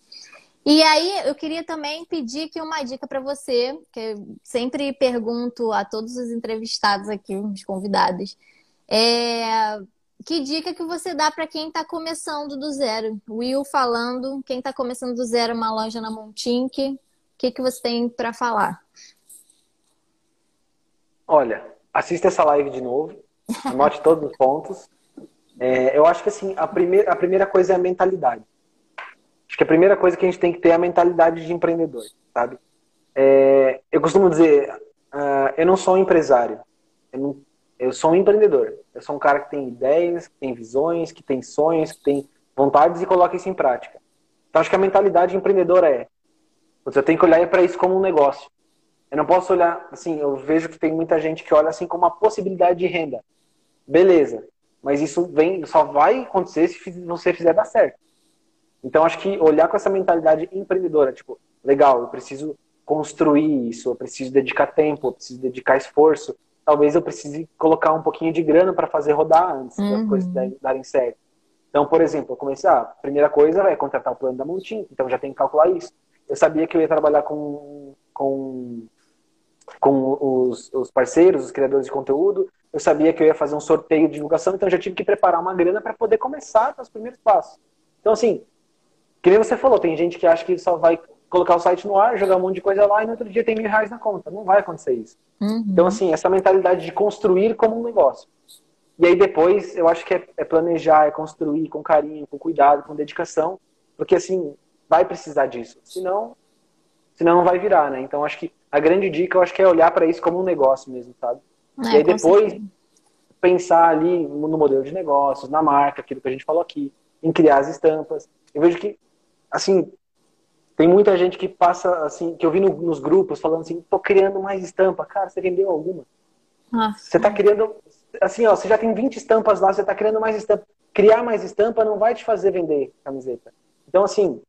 E aí, eu queria também pedir aqui uma dica para você, que eu sempre pergunto a todos os entrevistados aqui, os convidados. É... Que dica que você dá para quem está começando do zero? Will falando, quem está começando do zero uma loja na Montink, o que, que você tem para falar? Olha, assista essa live de novo, anote todos os pontos. É, eu acho que assim, a primeira, a primeira coisa é a mentalidade. Acho que a primeira coisa que a gente tem que ter é a mentalidade de empreendedor, sabe? É, eu costumo dizer, uh, eu não sou um empresário, eu, não, eu sou um empreendedor. Eu sou um cara que tem ideias, que tem visões, que tem sonhos, que tem vontades e coloca isso em prática. Então acho que a mentalidade empreendedora é eu tenho que olhar para isso como um negócio. Eu não posso olhar, assim, eu vejo que tem muita gente que olha assim como uma possibilidade de renda. Beleza. Mas isso vem, só vai acontecer se você fizer dar certo. Então acho que olhar com essa mentalidade empreendedora, tipo, legal, eu preciso construir isso, eu preciso dedicar tempo, eu preciso dedicar esforço. Talvez eu precise colocar um pouquinho de grana para fazer rodar antes uhum. das coisas darem certo. Então, por exemplo, eu comecei, ah, a primeira coisa é contratar o plano da Montin, então já tem que calcular isso eu sabia que eu ia trabalhar com, com, com os, os parceiros, os criadores de conteúdo, eu sabia que eu ia fazer um sorteio de divulgação, então eu já tive que preparar uma grana para poder começar os primeiros passos. Então, assim, que nem você falou, tem gente que acha que só vai colocar o site no ar, jogar um monte de coisa lá e no outro dia tem mil reais na conta. Não vai acontecer isso. Uhum. Então, assim, essa mentalidade de construir como um negócio. E aí depois, eu acho que é, é planejar, é construir com carinho, com cuidado, com dedicação, porque assim, vai precisar disso. Senão, senão não vai virar, né? Então acho que a grande dica eu acho que é olhar para isso como um negócio mesmo, sabe? É, e aí depois certeza. pensar ali no modelo de negócios, na marca, aquilo que a gente falou aqui, em criar as estampas. Eu vejo que assim, tem muita gente que passa assim, que eu vi no, nos grupos falando assim, tô criando mais estampa. Cara, você vendeu alguma? Nossa. Você tá criando assim, ó, você já tem 20 estampas lá, você tá criando mais estampa. Criar mais estampa não vai te fazer vender camiseta. Então, assim,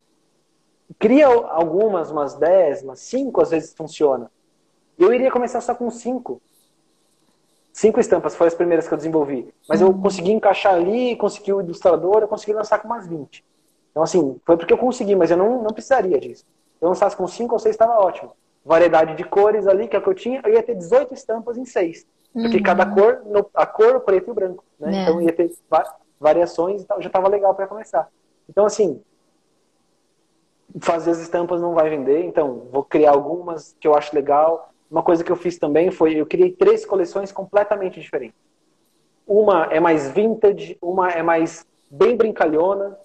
cria algumas, umas 10, umas 5 às vezes funciona. Eu iria começar só com 5. Cinco estampas foram as primeiras que eu desenvolvi. Mas eu uhum. consegui encaixar ali, consegui o ilustrador, eu consegui lançar com umas 20. Então, assim, foi porque eu consegui, mas eu não, não precisaria disso. Se eu lançasse com 5 ou 6, estava ótimo. Variedade de cores ali, que é o que eu tinha, eu ia ter 18 estampas em 6. Porque uhum. cada cor, a cor, o preto e o branco. Né? É. Então ia ter variações e tal, já estava legal para começar. Então, assim, fazer as estampas não vai vender, então vou criar algumas que eu acho legal, uma coisa que eu fiz também foi, eu criei três coleções completamente diferentes. Uma é mais vintage, uma é mais bem brincalhona,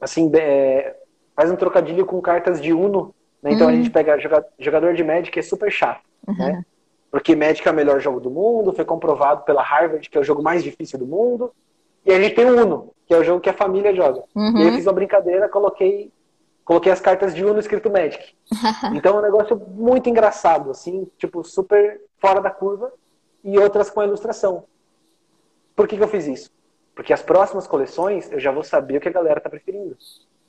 assim, é, faz um trocadilho com cartas de Uno, né? Então uhum. a gente pega jogador de Magic é super chato, uhum. né? Porque Magic é o melhor jogo do mundo, foi comprovado pela Harvard que é o jogo mais difícil do mundo. E a gente tem o Uno, que é o jogo que a família joga. Uhum. E eu fiz uma brincadeira, coloquei coloquei as cartas de Uno escrito Magic. Então é um negócio muito engraçado, assim, tipo, super fora da curva, e outras com a ilustração. Por que, que eu fiz isso? Porque as próximas coleções eu já vou saber o que a galera tá preferindo.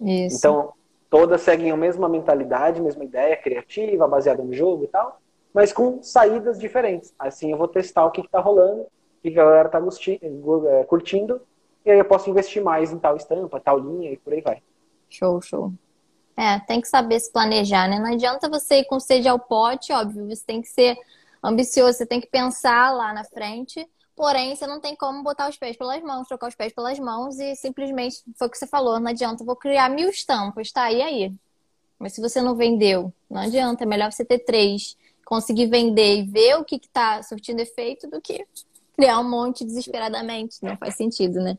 Isso. Então, todas seguem a mesma mentalidade, mesma ideia criativa, baseada no jogo e tal, mas com saídas diferentes. Assim eu vou testar o que, que tá rolando, o que, que a galera tá é, curtindo, e aí eu posso investir mais em tal estampa, tal linha e por aí vai. Show, show. É, tem que saber se planejar, né? Não adianta você ir com sede ao pote, óbvio, você tem que ser ambicioso, você tem que pensar lá na frente, porém você não tem como botar os pés pelas mãos, trocar os pés pelas mãos e simplesmente, foi o que você falou, não adianta, vou criar mil estampas, tá? E aí? Mas se você não vendeu, não adianta, é melhor você ter três, conseguir vender e ver o que, que tá surtindo efeito do que criar um monte desesperadamente. Não faz sentido, né?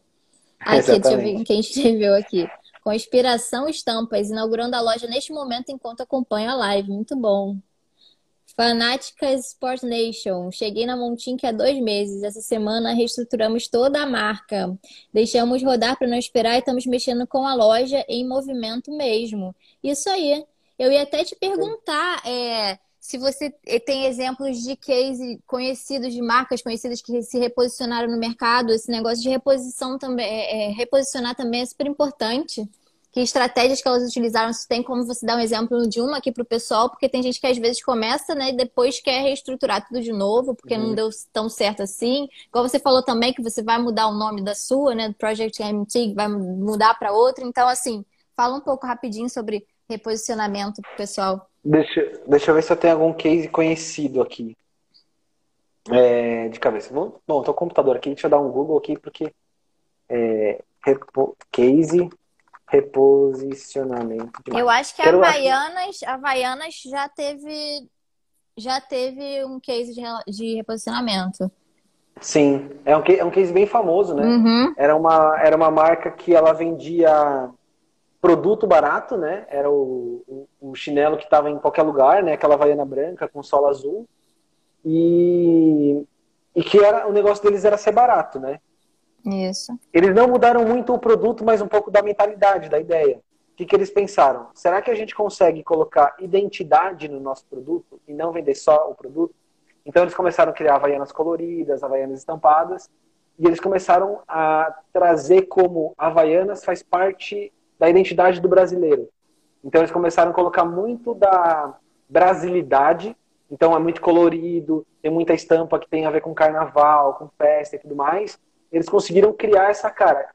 Aqui, Exatamente. deixa eu ver quem escreveu aqui com Inspiração Estampas, inaugurando a loja neste momento enquanto acompanho a live. Muito bom. Fanáticas Sport Nation. Cheguei na Montink há dois meses. Essa semana reestruturamos toda a marca. Deixamos rodar para não esperar e estamos mexendo com a loja em movimento mesmo. Isso aí. Eu ia até te perguntar é, se você tem exemplos de case conhecidos, de marcas conhecidas que se reposicionaram no mercado. Esse negócio de reposição também, é, é, reposicionar também é super importante que estratégias que elas utilizaram, se tem como você dar um exemplo de uma aqui para o pessoal, porque tem gente que às vezes começa, né, e depois quer reestruturar tudo de novo, porque uhum. não deu tão certo assim. Igual você falou também que você vai mudar o nome da sua, né, do Project MT, vai mudar para outro. Então, assim, fala um pouco rapidinho sobre reposicionamento para o pessoal. Deixa, deixa eu ver se eu tenho algum case conhecido aqui. É, de cabeça. Bom, tô com o computador aqui, deixa eu dar um Google aqui, porque é, case reposicionamento. Eu acho que a Havaianas, a Havaianas já teve já teve um case de, de reposicionamento. Sim, é um, é um case bem famoso, né? Uhum. Era, uma, era uma marca que ela vendia produto barato, né? Era o, o, o chinelo que estava em qualquer lugar, né? Aquela havaiana branca com sola azul. E, e que era o negócio deles era ser barato, né? Isso. Eles não mudaram muito o produto, mas um pouco da mentalidade, da ideia. O que, que eles pensaram? Será que a gente consegue colocar identidade no nosso produto e não vender só o produto? Então eles começaram a criar havaianas coloridas, havaianas estampadas, e eles começaram a trazer como havaianas faz parte da identidade do brasileiro. Então eles começaram a colocar muito da brasilidade, então é muito colorido, tem muita estampa que tem a ver com carnaval, com festa e tudo mais, eles conseguiram criar essa cara.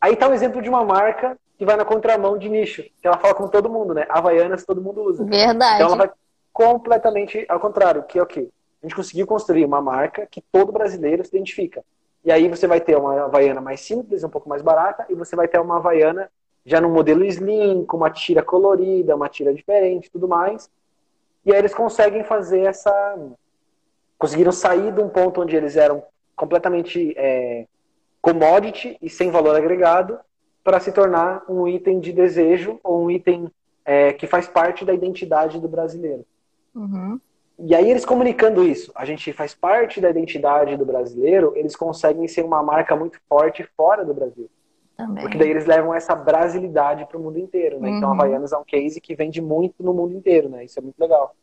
Aí tá um exemplo de uma marca que vai na contramão de nicho, que ela fala com todo mundo, né? Havaianas todo mundo usa. Verdade. Então ela vai completamente ao contrário, que é o quê? A gente conseguiu construir uma marca que todo brasileiro se identifica. E aí você vai ter uma Havaiana mais simples, um pouco mais barata, e você vai ter uma Havaiana já no modelo slim, com uma tira colorida, uma tira diferente tudo mais. E aí eles conseguem fazer essa. Conseguiram sair de um ponto onde eles eram completamente é, commodity e sem valor agregado para se tornar um item de desejo ou um item é, que faz parte da identidade do brasileiro. Uhum. E aí eles comunicando isso, a gente faz parte da identidade do brasileiro, eles conseguem ser uma marca muito forte fora do Brasil. Também. Porque daí eles levam essa brasilidade para o mundo inteiro, né? Então, uhum. Então a Havaianas é um case que vende muito no mundo inteiro, né? Isso é muito legal.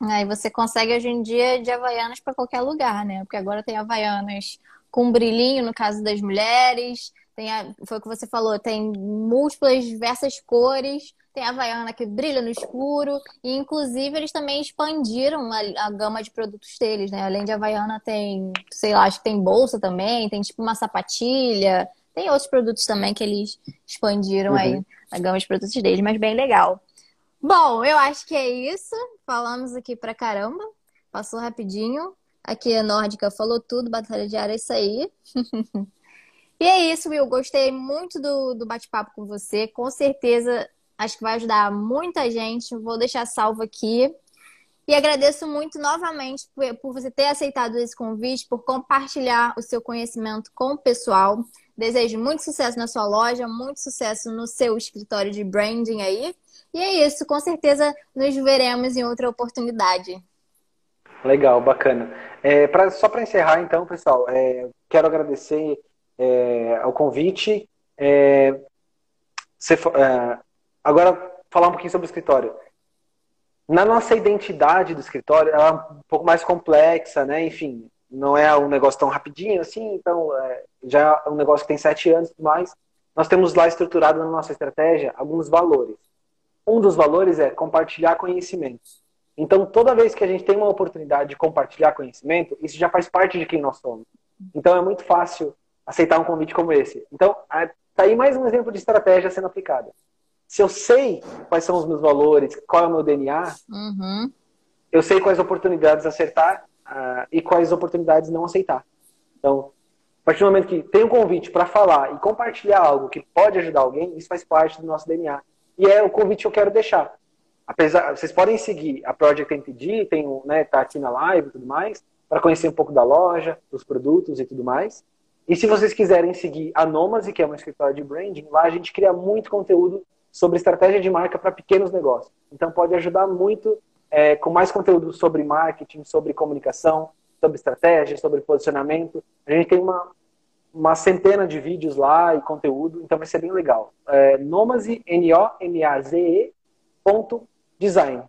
Aí você consegue hoje em dia de Havaianas para qualquer lugar, né? Porque agora tem Havaianas com brilhinho, no caso das mulheres, Tem a, foi o que você falou, tem múltiplas, diversas cores. Tem a Havaiana que brilha no escuro. E, inclusive, eles também expandiram a, a gama de produtos deles, né? Além de Havaiana, tem, sei lá, acho que tem bolsa também, tem tipo uma sapatilha. Tem outros produtos também que eles expandiram uhum. aí a gama de produtos deles, mas bem legal. Bom, eu acho que é isso. Falamos aqui pra caramba. Passou rapidinho. Aqui a Nórdica falou tudo, Batalha de Ar é isso aí. e é isso, Will. Gostei muito do, do bate-papo com você. Com certeza Acho que vai ajudar muita gente. Vou deixar salvo aqui. E agradeço muito novamente por você ter aceitado esse convite, por compartilhar o seu conhecimento com o pessoal. Desejo muito sucesso na sua loja, muito sucesso no seu escritório de branding aí. E é isso, com certeza nos veremos em outra oportunidade. Legal, bacana. É, pra, só para encerrar, então, pessoal, é, quero agradecer é, ao convite. É, você, é, Agora, falar um pouquinho sobre o escritório. Na nossa identidade do escritório, ela é um pouco mais complexa, né? Enfim, não é um negócio tão rapidinho assim, então é, já é um negócio que tem sete anos e mais. Nós temos lá estruturado na nossa estratégia alguns valores. Um dos valores é compartilhar conhecimento. Então, toda vez que a gente tem uma oportunidade de compartilhar conhecimento, isso já faz parte de quem nós somos. Então, é muito fácil aceitar um convite como esse. Então, tá aí mais um exemplo de estratégia sendo aplicada se eu sei quais são os meus valores, qual é o meu DNA, uhum. eu sei quais oportunidades acertar uh, e quais oportunidades não aceitar. Então, a partir do momento que tem um convite para falar e compartilhar algo que pode ajudar alguém, isso faz parte do nosso DNA. E é o convite que eu quero deixar. Apesar, vocês podem seguir a Project MPD, tem né, tá aqui na live e tudo mais, para conhecer um pouco da loja, dos produtos e tudo mais. E se vocês quiserem seguir a Nomase, que é uma escritório de branding, lá a gente cria muito conteúdo sobre estratégia de marca para pequenos negócios. Então pode ajudar muito é, com mais conteúdo sobre marketing, sobre comunicação, sobre estratégia, sobre posicionamento. A gente tem uma, uma centena de vídeos lá e conteúdo, então vai ser bem legal. É, Nomase, N-O-M-A-Z-E, ponto, design.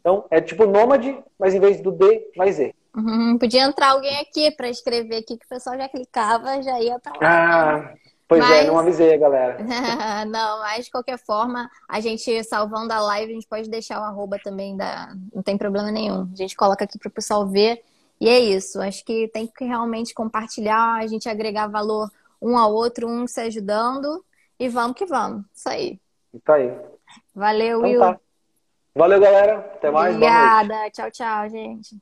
Então, é tipo nômade, mas em vez do D, vai Z. Uhum, podia entrar alguém aqui para escrever aqui, que o pessoal já clicava, já ia para lá. Ah, Pois mas... é, não avisei a galera. não, mas de qualquer forma, a gente salvando a live, a gente pode deixar o arroba também, da... não tem problema nenhum. A gente coloca aqui para o pessoal ver. E é isso, acho que tem que realmente compartilhar, a gente agregar valor um ao outro, um se ajudando. E vamos que vamos. Isso aí. Isso aí. Valeu, então, Will. Tá. Valeu, galera. Até mais. Obrigada. Tchau, tchau, gente.